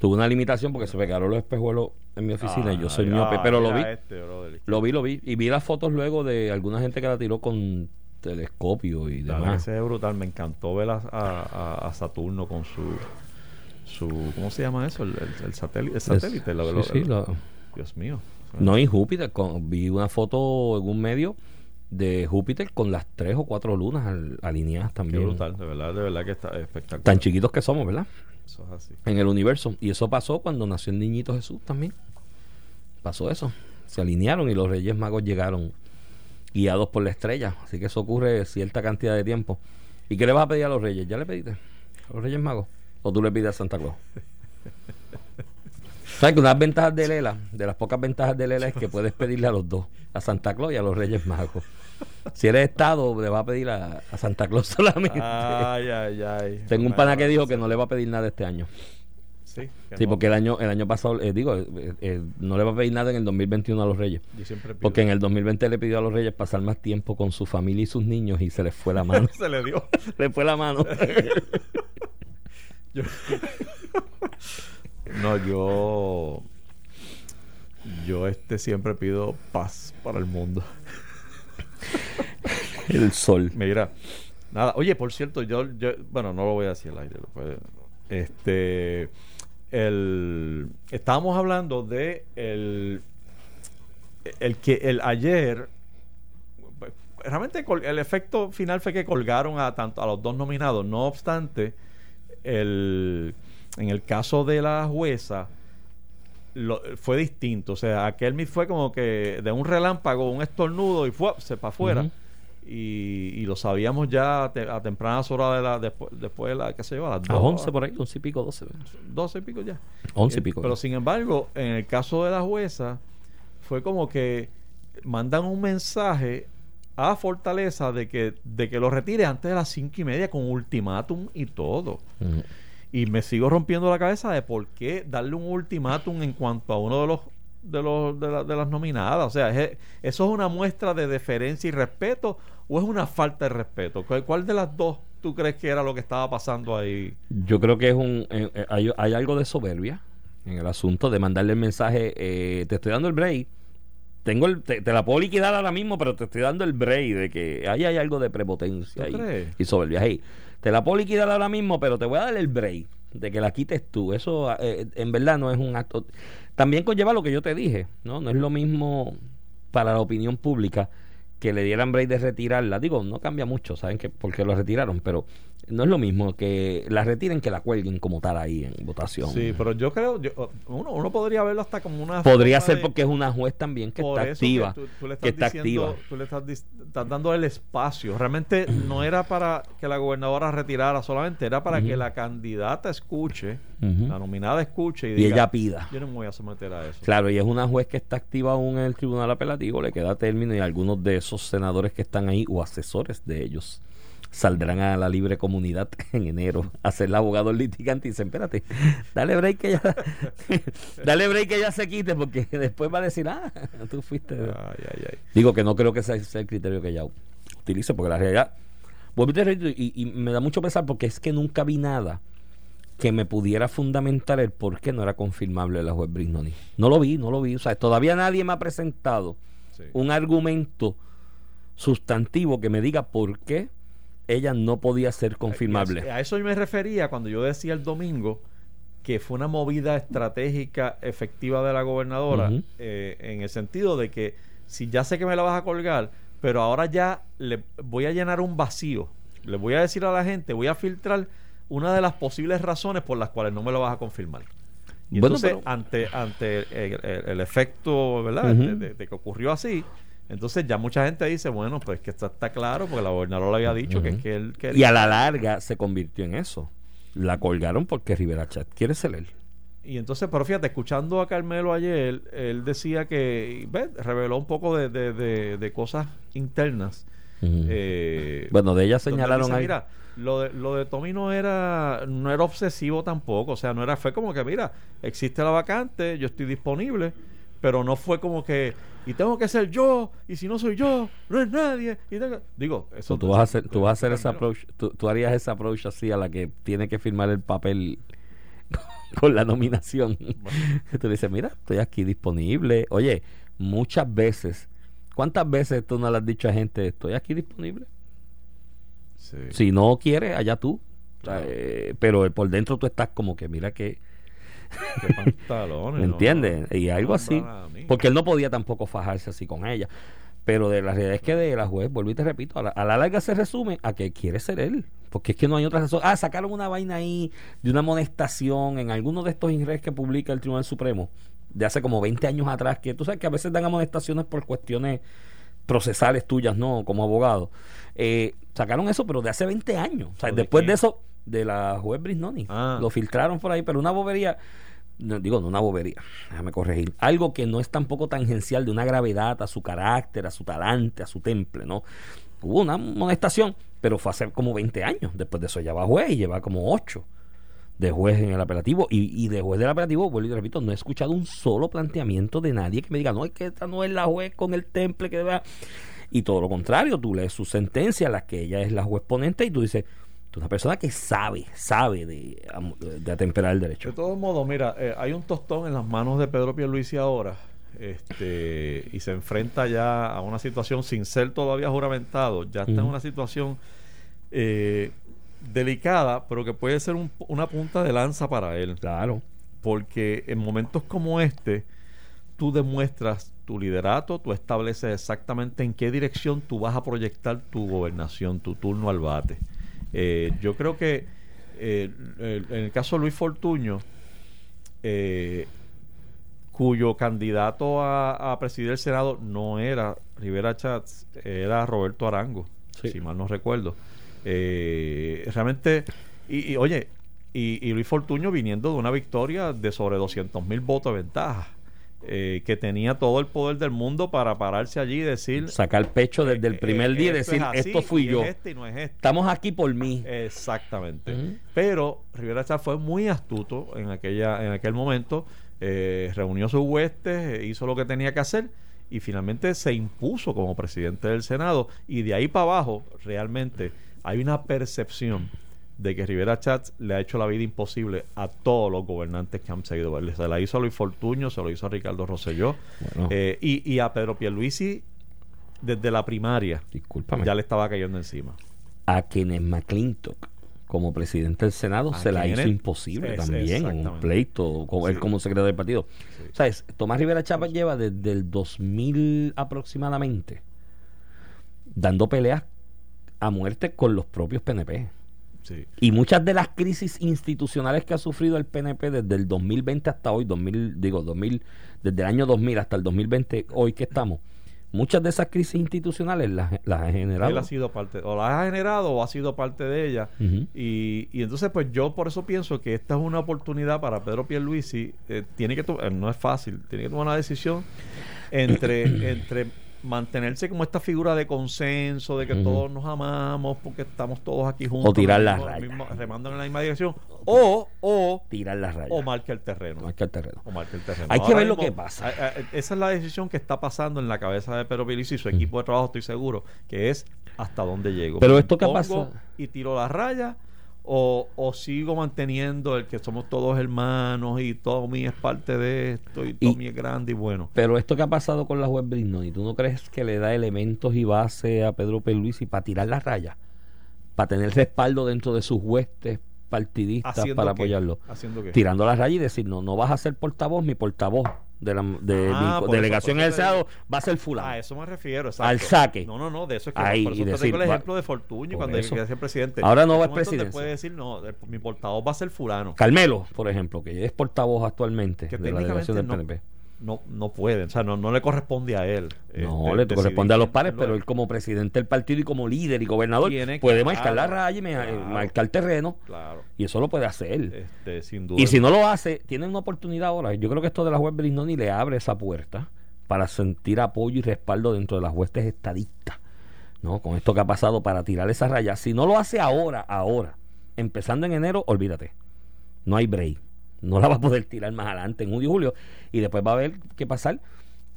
tuve una limitación porque se pegaron los espejuelos en mi oficina y yo soy miope, pero lo vi. este. Lo vi, lo vi. Y vi las fotos luego de alguna gente que la tiró con telescopio y demás. ese es brutal. Me encantó ver a, a- Saturno con su. su ¿Cómo se llama eso? El, el- el satélite. El satélite lo- Sí, lo- sí, Dios mío. No, y Júpiter. con- vi una foto en un medio de Júpiter con las tres o cuatro lunas al- alineadas Qué también. brutal, de verdad, de verdad que está espectacular. Tan chiquitos que somos, ¿verdad? Eso es así. En el universo. Y eso pasó cuando nació el niñito Jesús también. Pasó eso. Se alinearon y los Reyes Magos llegaron guiados por la estrella. Así que eso ocurre cierta cantidad de tiempo. ¿Y qué le vas a pedir a los Reyes? ¿Ya le pediste? ¿A los Reyes Magos? ¿O tú le pides a Santa Claus? *laughs* ¿Sabes que una de las ventajas de Lela, de las pocas ventajas de Lela es que puedes pedirle a los dos, a Santa Claus y a los Reyes Magos. *laughs* Si eres Estado, le va a pedir a, a Santa Claus solamente. Ay, ay, ay. *laughs* Tengo un pana que dijo que no le va a pedir nada este año. Sí, Sí, no. porque el año, el año pasado, eh, digo, eh, eh, no le va a pedir nada en el 2021 a los Reyes. Yo siempre pido. Porque en el 2020 le pidió a los Reyes pasar más tiempo con su familia y sus niños y se les fue la *laughs* mano. se le dio. les fue la mano. Yo- no, yo. Yo este siempre pido paz para el mundo. *laughs* el sol. Mira, nada, oye, por cierto, yo, bueno, no lo voy a decir al aire. este, el, estábamos hablando de el, el que el ayer, realmente el efecto final fue que colgaron a tanto a los dos nominados. No obstante, el, en el caso de la jueza lo- fue distinto. O sea, aquel mi fue como que de un relámpago, un estornudo y fue se para afuera. Y, y lo sabíamos ya a, te- a tempranas horas de la después, después de la qué se yo, a las A dos- 11 por ahí, 11 y pico, 12. 12 y pico ya 11 y Eh, pico. pero sin embargo en el caso de la jueza fue como que mandan un mensaje a Fortaleza de que de que lo retire antes de las cinco y media con ultimátum y todo. Y me sigo rompiendo la cabeza de por qué darle un ultimátum en cuanto a uno de los de los de, la- de las nominadas o sea es- eso es una muestra de deferencia y respeto o es una falta de respeto cuál, cuál de las dos tú crees que era lo que estaba pasando ahí? Yo creo que es un eh, eh, hay, hay algo de soberbia en el asunto de mandarle el mensaje, eh, te estoy dando el break, tengo el, te, te la puedo liquidar ahora mismo, pero te estoy dando el break de que ahí hay algo de prepotencia ¿Tú y, y soberbia. Hey, te la puedo liquidar ahora mismo, pero te voy a dar el break de que la quites tú. Eso eh, en verdad no es un acto. También conlleva lo que yo te dije, ¿no? No es lo mismo para la opinión pública que le dieran break de retirarla. Digo, no cambia mucho, ¿saben? que por qué lo retiraron? Pero no es lo mismo que la retiren que la cuelguen como tal ahí en votación. Sí, pero yo creo, yo- uno, uno podría verlo hasta como una... Podría ser de- porque es una juez también que está activa. Que, tú, tú le que estás está diciendo- activa. Tú le estás, estás dando el espacio. Realmente *clears throat* no era para que la gobernadora retirara solamente, era para que la candidata escuche, la nominada escuche y, Y diga, ella pida. yo no me voy a someter a eso. Claro, y es una juez que está activa aún en el tribunal apelativo, le queda término y algunos de esos senadores que están ahí o asesores de ellos saldrán a la libre comunidad *laughs* en enero a ser el abogado litigante y dicen, espérate, dale break que ya *laughs* dale break que ya se quite porque después va a decir, ah, tú fuiste. Ay, ay, ay. Digo que no creo que ese sea el criterio que ella utilice porque la realidad, y y, y me da mucho pesar porque es que nunca vi nada que me pudiera fundamentar el por qué no era confirmable la juez Brignoni. No lo vi, no lo vi. O sea, todavía nadie me ha presentado Sí. un argumento sustantivo que me diga por qué ella no podía ser confirmable. A eso yo me refería cuando yo decía el domingo que fue una movida estratégica efectiva de la gobernadora, eh, en el sentido de que si ya sé que me la vas a colgar, pero ahora ya le voy a llenar un vacío, le voy a decir a la gente, voy a filtrar una de las posibles razones por las cuales no me lo vas a confirmar. Y Bueno, entonces, pero- ante, ante el, el- el efecto, ¿verdad? Ujú. de, de- de que ocurrió así, entonces ya mucha gente dice, bueno, pues que está, está claro, porque la gobernadora lo había dicho, que es que él quería... Y a la larga se convirtió en eso. La colgaron porque Rivera Chat quiere ser él. Y entonces, pero fíjate, escuchando a Carmelo ayer, él decía que, ¿ves? Reveló un poco de, de- de- de cosas internas. Eh, bueno, de ella señalaron dice, ahí. Mira, lo de, lo de Tommy no era, no era obsesivo tampoco. O sea, no era, fue como que, mira, existe la vacante, yo estoy disponible, pero no fue como que, y tengo que ser yo, y si no soy yo, no es nadie. Y tengo- digo, eso So, tú vas a hacer, tú vas a hacer ese approach, tú, tú harías ese approach así a la que tiene que firmar el papel *laughs* con la nominación. *laughs* tú le dices, mira, estoy aquí disponible. Oye, muchas veces, ¿cuántas veces tú no le has dicho a gente, estoy aquí disponible? Sí. Si no quieres, allá tú. Claro. eh, pero por dentro tú estás como que, mira que, Qué pantalones, ¿me no, entiendes? no, y algo así. Porque él no podía tampoco fajarse así con ella. Pero de la realidad es que de la juez, vuelvo y te repito, a la, a la larga se resume a que quiere ser él. Porque es que no hay otra razón. Ah, sacaron una vaina ahí de una amonestación en alguno de estos ingresos que publica el Tribunal Supremo de hace como 20 años atrás, que tú sabes que a veces dan amonestaciones por cuestiones procesales tuyas, ¿no? Como abogado. Eh, sacaron eso, pero de hace 20 años. O sea, ¿O de después de eso, de la juez Brisnoni. Ah. Lo filtraron por ahí, pero una bobería. No, digo, no una bobería, déjame corregir. Algo que no es tampoco tangencial de una gravedad a su carácter, a su talante, a su temple, ¿no? Hubo una amonestación, pero fue hace como 20 años. Después de eso ya va juez y lleva como 8 de juez en el apelativo. Y, y de juez del apelativo, vuelvo y repito, no he escuchado un solo planteamiento de nadie que me diga, no, es que esta no es la juez con el temple que debe. Y todo lo contrario, tú lees su sentencia, la que ella es la juez ponente, y tú dices, una persona que sabe, sabe de, de atemperar el derecho. De todos modos, mira, eh, hay un tostón en las manos de Pedro Pierluisi ahora este, y se enfrenta ya a una situación sin ser todavía juramentado, ya está en una situación eh, delicada, pero que puede ser un- una punta de lanza para él, Claro. porque en momentos como este, tú demuestras tu liderato, tú estableces exactamente en qué dirección tú vas a proyectar tu gobernación, tu turno al bate. Eh, yo creo que eh, en el caso de Luis Fortuño, eh, cuyo candidato a, a presidir el Senado no era Rivera Chats, era Roberto Arango, Sí. si mal no recuerdo. Realmente, y, y, oye, y, y Luis Fortuño viniendo de una victoria de sobre 200 mil votos de ventaja, eh, que tenía todo el poder del mundo para pararse allí y decir... Sacar pecho desde el eh, primer eh, día y decir, es así, esto fui y yo. Es este y no es este. Estamos aquí por mí. Exactamente. Pero Rivera Chávez fue muy astuto en aquella en aquel momento. eh, reunió sus huestes, hizo lo que tenía que hacer y finalmente se impuso como presidente del Senado. Y de ahí para abajo, realmente, hay una percepción de que Rivera Chats le ha hecho la vida imposible a todos los gobernantes que han seguido. Se la hizo a Luis Fortuño, se lo hizo a Ricardo Rosselló Bueno. eh, y, y a Pedro Pierluisi desde la primaria Discúlpame. ya le estaba cayendo encima. a Kenneth McClintock como presidente del Senado se la hizo imposible es- también en un pleito con él como secretario del partido. Sí. O sea, es- Tomás Rivera Chapa lleva desde el 2000 aproximadamente dando peleas a muerte con los propios PNP. Sí. Y muchas de las crisis institucionales que ha sufrido el PNP desde el 2020 hasta hoy, 2000, digo 2000, desde el año 2000 hasta el 2020, hoy que estamos, muchas de esas crisis institucionales las, las ha generado. Él ha sido parte, o la ha generado o ha sido parte de ella. Ujú. Y, y entonces, pues yo por eso pienso que esta es una oportunidad para Pedro Pierluisi. Eh, tiene que eh, no es fácil, tiene que tomar una decisión entre, *clears throat* entre mantenerse como esta figura de consenso, de que todos nos amamos porque estamos todos aquí juntos. O tirar en el la mismo- raya. mismo- remando en la misma dirección. O, o, Tirar las rayas. o marca el terreno. Marca el terreno. O marca el terreno. Hay que ver lo que pasa. a- a- esa es la decisión que está pasando en la cabeza de Pedro Pierluisi y su equipo de trabajo, estoy seguro, que es hasta dónde llego. Pero esto que pasa- Y tiro la raya o, o sigo manteniendo el que somos todos hermanos y Tommy es parte de esto y Y- Tommy es grande y bueno. Pero esto que ha pasado con la juez Brignoni, ¿tú no crees que le da elementos y base a Pedro Pierluisi para tirar las rayas? Para tener respaldo dentro de sus huestes partidistas ¿Haciendo para qué? apoyarlo. ¿Haciendo qué? Tirando las rayas y decir, no, no vas a ser portavoz, mi portavoz de, la, de Ah, mi delegación en el Senado va a ser fulano. A eso me refiero, exacto. Al saque. No, no, no, de eso es que Ahí, por eso y te decir, tengo el va- ejemplo de Fortuño cuando quería ser presidente. Ahora no va a un momento te presidencia. puede decir, no, el- mi portavoz va a ser fulano. Carmelo, por ejemplo, que es portavoz actualmente que de la delegación del no, PNP. No, no puede, o sea, no, no le corresponde a él. No, este, le corresponde a los pares, pero él como presidente del partido y como líder y gobernador puede marcar la claro, raya y claro. marcar terreno. Claro, Y eso lo puede hacer. este, sin duda. Y si no lo hace, tiene una oportunidad ahora. Yo creo que esto de la juez Brignoni le abre esa puerta para sentir apoyo y respaldo dentro de las huestes estadistas. ¿no? Con esto que ha pasado para tirar esa raya. Si no lo hace ahora, ahora, empezando en enero, olvídate. No hay break. No la va a poder tirar más adelante en junio y julio. Y después va a ver qué pasar.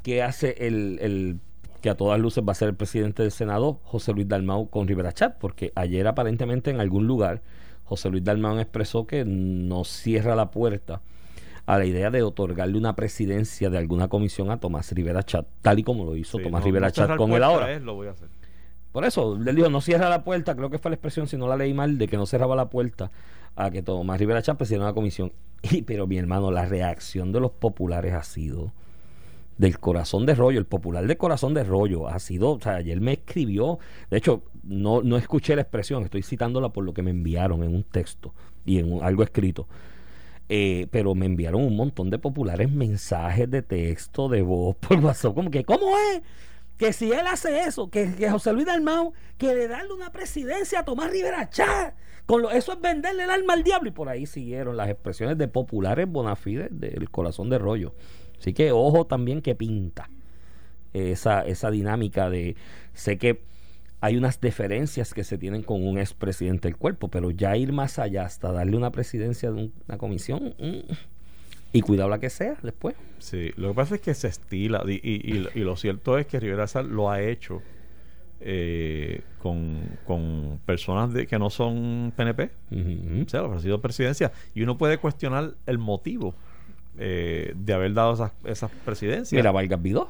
¿Qué hace el, el que a todas luces va a ser el presidente del Senado, José Luis Dalmau, con Rivera Chat? Porque ayer aparentemente en algún lugar José Luis Dalmau expresó que no cierra la puerta a la idea de otorgarle una presidencia de alguna comisión a Tomás Rivera Chat, tal y como lo hizo Sí, Tomás no- Rivera no Chat con él ahora. es, lo voy a hacer. Por eso, él dijo, no cierra la puerta, creo que fue la expresión, si no la leí mal, de que no cerraba la puerta a que Tomás Rivera Chat presidiera una comisión. *laughs* Y, pero mi hermano, la reacción de los populares ha sido del corazón de rollo, el popular del corazón de rollo ha sido, o sea, ayer me escribió, de hecho, no, no escuché la expresión, estoy citándola por lo que me enviaron en un texto y en algo escrito. Eh, pero me enviaron un montón de populares mensajes de texto, de voz *laughs* por WhatsApp, como que, ¿cómo es? Que si él hace eso, que, José Luis Dalmau quiere darle una presidencia a Tomás Rivera Chá, con lo, eso es venderle el alma al diablo. Y por ahí siguieron las expresiones de populares bonafides del corazón de rollo. Así que ojo también que pinta esa, esa dinámica de, sé que hay unas deferencias que se tienen con un expresidente del cuerpo, pero ya ir más allá hasta darle una presidencia de un- una comisión, mm, y cuidado la que sea después. Sí, lo que pasa es que se estila y, y- y- y lo cierto es que Rivera Sal lo ha hecho eh, con, con personas de, que no son PNP, Ujú. o sea, le ha ofrecido presidencia y uno puede cuestionar el motivo eh, de haber dado esas, esas presidencias. Mira, Vargas Vidó.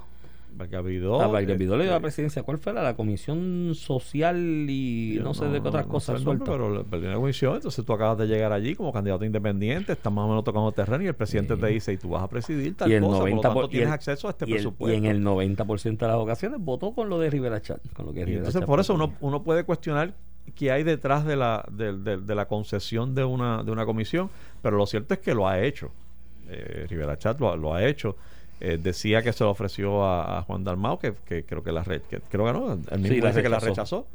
Vargas Vidó, A Vargas Vidó le dio la este, presidencia. ¿Cuál fue? La Comisión Social y no sé de qué otras no cosas sé sueltas. pero le perdió la comisión, entonces tú acabas de llegar allí como candidato independiente, estás más o menos tocando terreno y el presidente Sí. te dice y tú vas a presidir tal Y el cosa, 90 por lo tanto por- tienes el- acceso a este y, el- presupuesto. y en el 90% de las ocasiones votó con lo de Rivera Chat. Con lo que Rivera entonces Chat por eso uno, uno puede cuestionar qué hay detrás de la, de, de- de la concesión de una, de una comisión, pero lo cierto es que lo ha hecho. Eh, Rivera Chat lo, lo ha hecho. Eh, decía que se lo ofreció a, a Juan Dalmau, que, que creo que la re- que creo que no, el mismo Sí, la dice que la rechazó.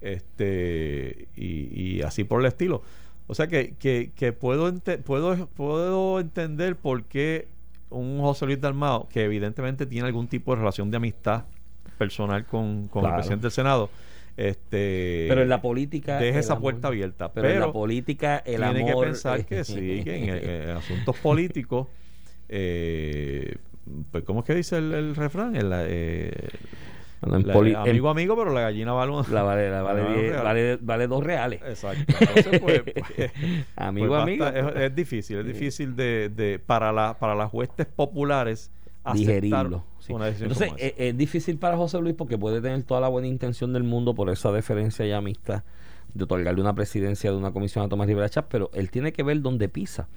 Este, y, y así por el estilo. O sea que, que, que puedo, ente- puedo, puedo entender por qué un José Luis Dalmau, que evidentemente tiene algún tipo de relación de amistad personal con, con Claro. el presidente del Senado, este Pero en la política. deja esa amor- puerta abierta. Pero, Pero, en la política, el tiene amor. que pensar que *laughs* sí, que en, en *laughs* asuntos políticos, eh, pues ¿cómo es que dice el, el refrán? El, eh, Bueno, en La- poli- amigo, en- amigo, pero la gallina vale un- la vale, la vale, *laughs* vale vale, vale dos reales. Exacto. Entonces, pues, pues, Amigo, *laughs* pues amigo. basta- es, es difícil, es difícil de, de para, la, para las huestes populares digerirlo. sí. una decisión Entonces, es, es difícil para José Luis porque puede tener toda la buena intención del mundo por esa deferencia y amistad de otorgarle una presidencia de una comisión a Tomás Rivera Chávez, pero él tiene que ver dónde pisa.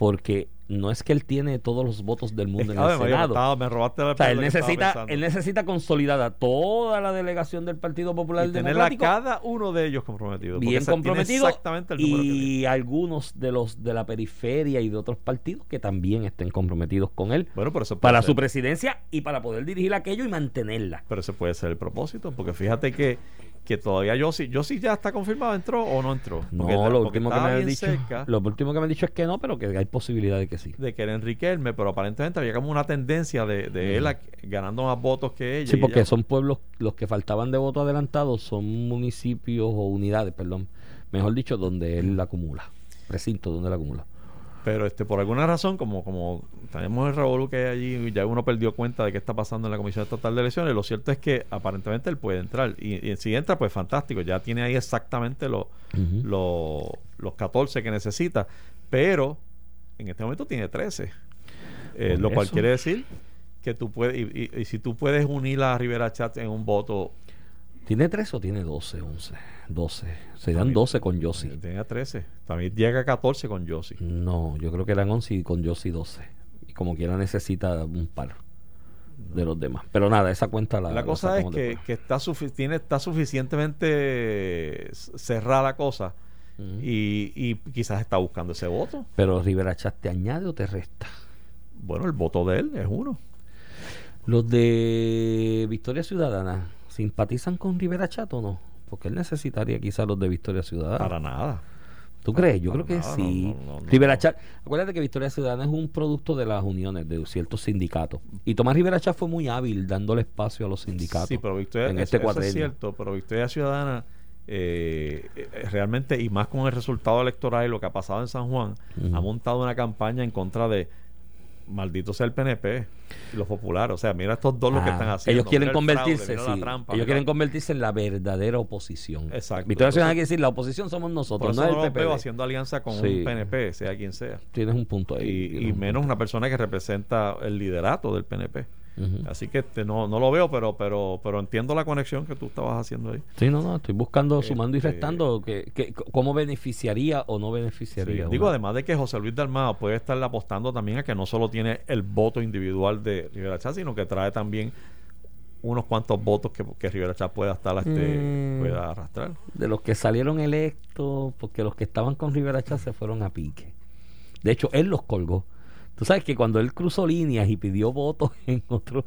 Porque no es que él tiene todos los votos del mundo Es que, en el María, me Senado. estaba- me robaste la O sea, él necesita, él necesita consolidada toda la delegación del Partido Popular y tener a cada uno de ellos comprometido. bien comprometido Exactamente el número que tiene. y algunos de los de la periferia y de otros partidos que también estén comprometidos con él Bueno, pero eso puede para ser- su presidencia y para poder dirigir aquello y mantenerla. Pero ese puede ser el propósito, porque fíjate que, que todavía yo sí, yo sí ya está confirmado, ¿entró o no entró. No, lo último que me han dicho, cerca lo último que me han dicho es que no, pero que hay posibilidad de que sí. de que era Enriquelme, pero aparentemente había como una tendencia de, de él a- ganando más votos que ella. Sí, porque ella- son pueblos, los que faltaban de voto adelantado son municipios o unidades, perdón, mejor dicho, donde él la acumula, recinto donde la acumula. Pero este por alguna razón, como como tenemos el revolú que hay allí, y ya uno perdió cuenta de qué está pasando en la Comisión Estatal de Elecciones, lo cierto es que aparentemente él puede entrar. Y, y si entra, pues fantástico, ya tiene ahí exactamente los Ujú. los- los 14 que necesita. Pero en este momento tiene 13. Eh, lo cual quiere decir que tú puedes, y, y- y si tú puedes unir a Rivera Chat en un voto, ¿Tiene 3 o tiene 12, 11? 12. Serían También. 12 con eh, Yossi. tenga 13. También llega a 14 con Yossi. No, yo creo que eran 11 y con Yossi 12. Y como quiera necesita un par de los demás. Pero nada, esa cuenta la La cosa es sacamos que, que está, sufi- tiene, está suficientemente cerrada la cosa Ujú. y, y quizás está buscando ese voto. Pero Rivera Chat te añade o te resta. Bueno, el voto de él es uno. Los de Victoria Ciudadana, ¿simpatizan con Rivera Chat o no? Porque él necesitaría quizás los de Victoria Ciudadana. Para nada. ¿Tú crees? Yo creo que sí. no, Rivera. Chat, acuérdate que Victoria Ciudadana es un producto de las uniones de ciertos sindicatos. Y Tomás Rivera Chat fue muy hábil dándole espacio a los sindicatos. Sí, pero Victoria, en eso- este eso es cuatrenio. cierto, pero Victoria Ciudadana eh, eh, realmente, y más con el resultado electoral y lo que ha pasado en San Juan, ha montado una campaña en contra de maldito sea el PNP y los populares. O sea, mira estos dos lo que Ah, están haciendo. Ellos quieren el convertirse, sí. trampa, ellos quieren convertirse en la verdadera oposición. Exacto. Victoria Ciudadana Entonces- quiere decir la oposición somos nosotros, no no es el veo PPD. haciendo alianza con Sí. un PNP, sea quien sea. Tienes un punto ahí. Y, menos punto. una persona que representa el liderato del PNP. Así que este, no, no lo veo, pero, pero, pero entiendo la conexión que tú estabas haciendo ahí. Sí, no, no, estoy buscando, sumando y Este- restando que, que- cómo beneficiaría o no Sí, beneficiaría. Digo, además de que José Luis Dalmado puede estar apostando también a que no solo tiene el voto individual de Rivera Chat, sino que trae también unos cuantos votos que, que Rivera Chat pueda estar este, Mm. pueda arrastrar. de los que salieron electos, porque los que estaban con Rivera Chat se fueron a pique. De hecho, él los colgó. Tú sabes que cuando él cruzó líneas y pidió votos *laughs* en otros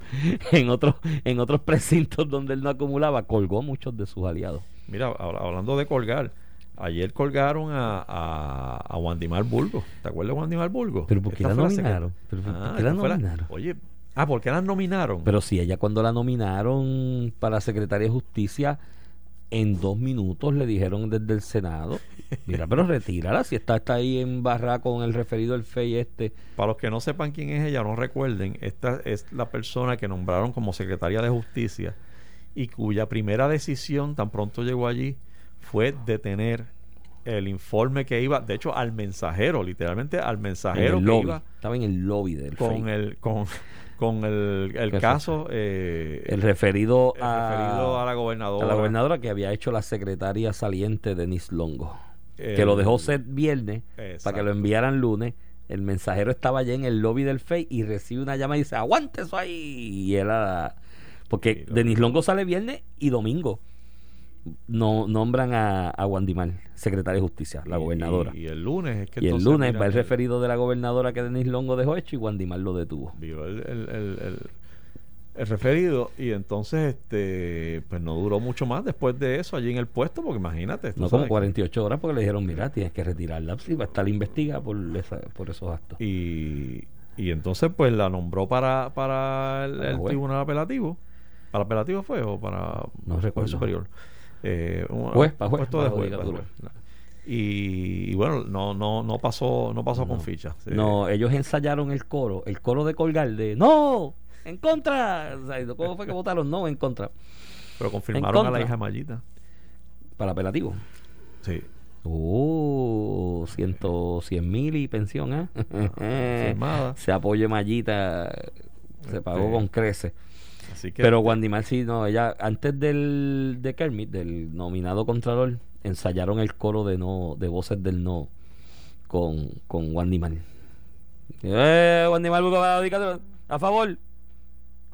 en otros en otros precintos donde él no acumulaba, colgó a muchos de sus aliados. Mira, hab- hablando de colgar, ayer colgaron a, a, a Wandimar Burgos. ¿Te acuerdas de Wandimar Burgos? Pero ¿por qué la nominaron? ¿Pero por Ah, qué la nominaron? Oye, ah, ¿por qué la nominaron? Pero si ella cuando la nominaron para Secretaria de Justicia, en dos minutos le dijeron desde el Senado, mira, pero retírala, si está, está ahí en barra con el referido el FEI este. Para los que no sepan quién es ella, no recuerden, esta es la persona que nombraron como secretaria de justicia y cuya primera decisión, tan pronto llegó allí, fue detener el informe que iba, de hecho, al mensajero, literalmente al En mensajero el que lobby. iba Estaba en el lobby del con FEI. el con, con el, el ¿Qué caso eh, el referido, el a, referido a la gobernadora, a la gobernadora que había hecho la secretaria saliente Denise Longo. que lo dejó ser viernes para que lo enviaran lunes. El mensajero estaba allá en el lobby del FEI y recibe una llamada y dice, aguante eso ahí. Y era... Porque Denis Longo sale viernes y domingo. No, nombran a, a Wandimar, secretaria de justicia, la y- gobernadora. Y, y el lunes es que Y el lunes va el el- referido de la gobernadora que Denis Longo dejó hecho y Wandimar lo detuvo. vio el, el, el- referido y entonces este pues no duró mucho más después de eso allí en el puesto porque imagínate No como sabes 48 horas porque le dijeron, mira, tienes que retirarla. Sí, va a estar investigada por, esa- por esos actos. que- y, y entonces pues la nombró para para el, tribunal apelativo para apelativo fue o para No recuerdo. superior eh, un- Juez, para juez, puesto de juez, para judicatura. juez. y, y bueno no no no pasó no pasó con ficha Sí. No, ellos ensayaron el coro, el coro de colgar de ¡No! en contra. O sea, ¿Cómo fue que votaron? No, en contra. Pero confirmaron a la hija Mayita. Para apelativo. Sí. Uh, ciento, cien mil y pensión, ¿eh? firmada. *laughs* Se apoye Mallita, se pagó Este, con crece. Así que Pero Wandy Mal sí, no, ella, antes del, de Kermit, del nominado Contralor, ensayaron el coro de no, de voces del no con, con Wandy Mal. Eh, Wandy Mal busca para dedicarse- a favor.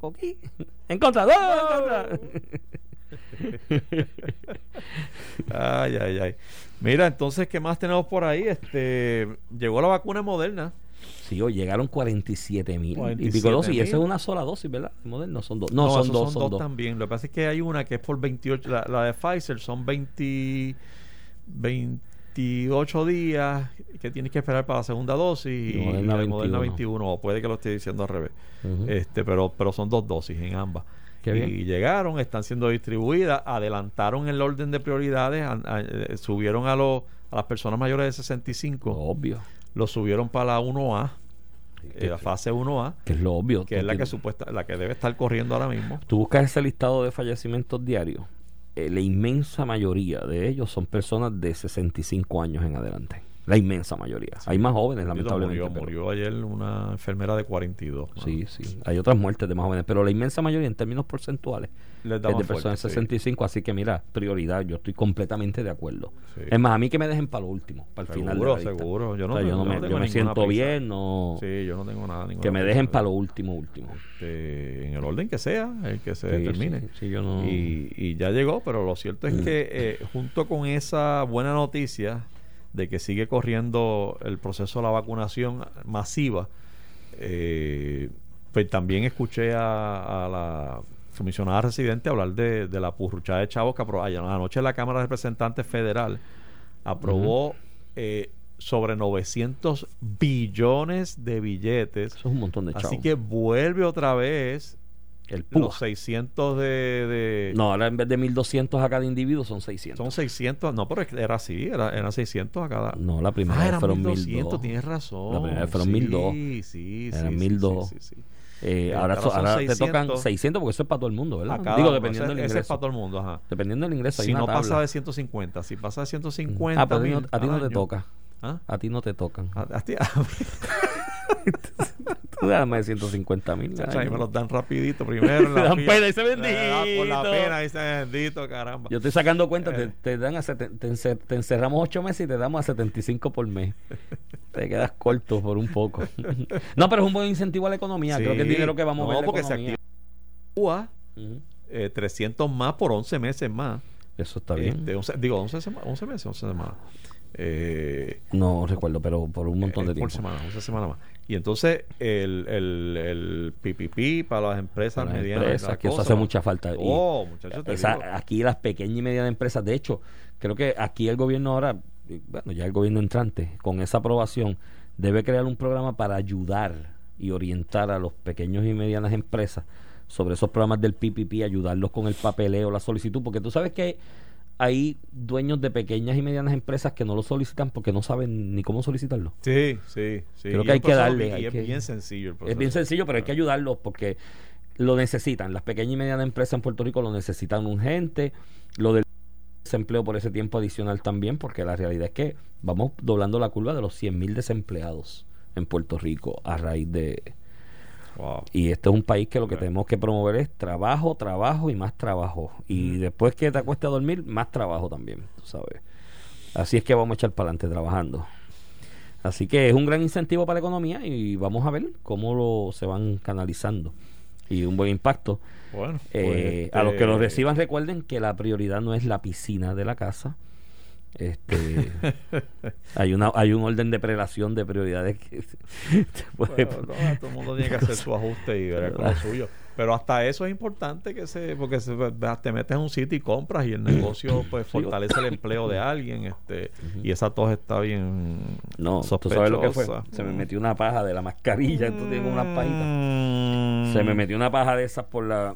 Coqui. En contra, ¡no! en contra. Ay, ay, ay. Mira, entonces, ¿qué más tenemos por ahí? Este, llegó la vacuna moderna. Sí, hoy llegaron 47 mil y 47.000. pico dosis. Y eso es una sola dosis, ¿verdad? Moderno son dos. No, son, dos, son dos. también. Lo que pasa es que hay una que es por 28, la, la de Pfizer son 20, 28 días que tienes que esperar para la segunda dosis y, Y Moderna la de Moderna 21. 21, o puede que lo esté diciendo al revés. Este, pero, pero son dos dosis en ambas. Qué y llegaron, están siendo distribuidas, adelantaron el orden de prioridades, a- eh, subieron a, los a las personas mayores de 65, Obvio. Lo subieron para la 1A, eh, la fase 1A, Que es lo obvio. que es la que supuesta, la que debe estar corriendo ahora mismo. Tú buscas ese listado de fallecimientos diarios. eh, la inmensa mayoría de ellos son personas de 65 años en adelante. La inmensa mayoría. Hay más jóvenes, lamentablemente. Murió, pero- murió ayer una enfermera de 42. mano. Sí, sí. Hay otras muertes de más jóvenes, pero la inmensa mayoría en términos porcentuales Les da es de personas de fuerte, sí. 65. Así que mira, prioridad. Yo estoy completamente de acuerdo. Sí. Es más, a mí que me dejen para lo último, para el final. Seguro, la lista. seguro. Yo no, O sea, yo no me, yo me siento prisa. bien, no. Sí, yo no tengo nada. que me dejen para lo último, último. Este, en el orden que sea, el que se determine. yo no- y, y ya llegó, pero lo cierto es que eh, junto con esa buena noticia de que sigue corriendo el proceso de la vacunación masiva, eh, pues también escuché a, a la comisionada residente hablar de, de la purruchada de chavos que aprobó anoche la Cámara de Representantes Federal aprobó eh, sobre 900 billones de billetes Eso es un montón de chavos. Así que vuelve otra vez el PUA. los 600 de, de- No, ahora en vez de 1200 a cada individuo son 600. son 600, no, pero era así, era, eran 600 a cada. No, la primera ah, vez eran fueron 1200, 1200. tienes razón. La primera vez fueron sí, 1200. Sí, sí, Eran sí, 1200. sí, sí, sí. Eh, ahora, ahora so- te 600. tocan 600 porque eso es para todo el mundo, ¿verdad? Cada Digo, dependiendo ese- del ese ingreso. es para todo el mundo, ajá. Dependiendo del ingreso. Si no pasa tabla. de 150, si pasa de 150. Ah, pero a ti no, a ti no te toca. ¿Ah? A ti no te tocan. A- a ti- *laughs* Tú dame de 150 mil. Ahí me los dan rapidito primero. *laughs* la Te dan fila. pena, dice, da Por la "Bendito". pena, dice bendito, caramba. Yo estoy sacando cuenta, te, Eh. te dan a seten- te, encer- te encerramos 8 meses y te damos a 75 por mes. *laughs* te quedas corto por un poco. no, pero es un buen incentivo a la economía. Creo que es Sí. dinero que vamos a No, ver. la porque se economía. UA, Ujú. eh, 300 más por 11 meses más. Eso está bien. Este, 11 digo, 11, sema- 11 meses, 11 semanas. Eh, No recuerdo, pero por un montón de por tiempo. semana, 11 semanas más. Y entonces el, el, el PPP para las empresas Para las medianas. empresas, que eso cosas, hace mucha falta. Oh, muchachos, aquí las pequeñas y medianas empresas, de hecho, creo que aquí el gobierno ahora, bueno, ya el gobierno entrante, con esa aprobación, debe crear un programa para ayudar y orientar a los pequeños y medianas empresas sobre esos programas del PPP, ayudarlos con el papeleo, la solicitud, porque tú sabes que hay dueños de pequeñas y medianas empresas que no lo solicitan porque no saben ni cómo solicitarlo. Sí, sí, sí. Creo Y que hay que darle, hay es que- bien sencillo el proceso. Es bien sencillo, pero hay que ayudarlos porque lo necesitan. Las pequeñas y medianas empresas en Puerto Rico lo necesitan urgente. Lo del desempleo por ese tiempo adicional también, porque la realidad es que vamos doblando la curva de los 100.000 desempleados en Puerto Rico a raíz de... Wow. Y este es un país que lo que tenemos que promover es trabajo, trabajo y más trabajo. Y después que te acuestes a dormir, más trabajo también, tú sabes. Así es que vamos a echar para adelante trabajando. Así que es un gran incentivo para la economía y vamos a ver cómo lo se van canalizando. Y un buen impacto. Bueno, Eh, pues, A los que lo este, reciban, recuerden que la prioridad no es la piscina de la casa. Este, *laughs* hay una hay un orden de prelación de prioridades que *laughs* Bueno, no, todo el mundo tiene que hacer su ajuste y ver con lo suyo. Pero hasta eso es importante que se, porque se, te metes en un sitio y compras y el negocio *clears throat* pues fortalece el empleo de alguien, este, y esa tos está bien No, tú sabes lo que fue. sospechosa. Se me metió una paja de la mascarilla, entonces tengo unas pajitas. Mm. Se me metió una paja de esas por la.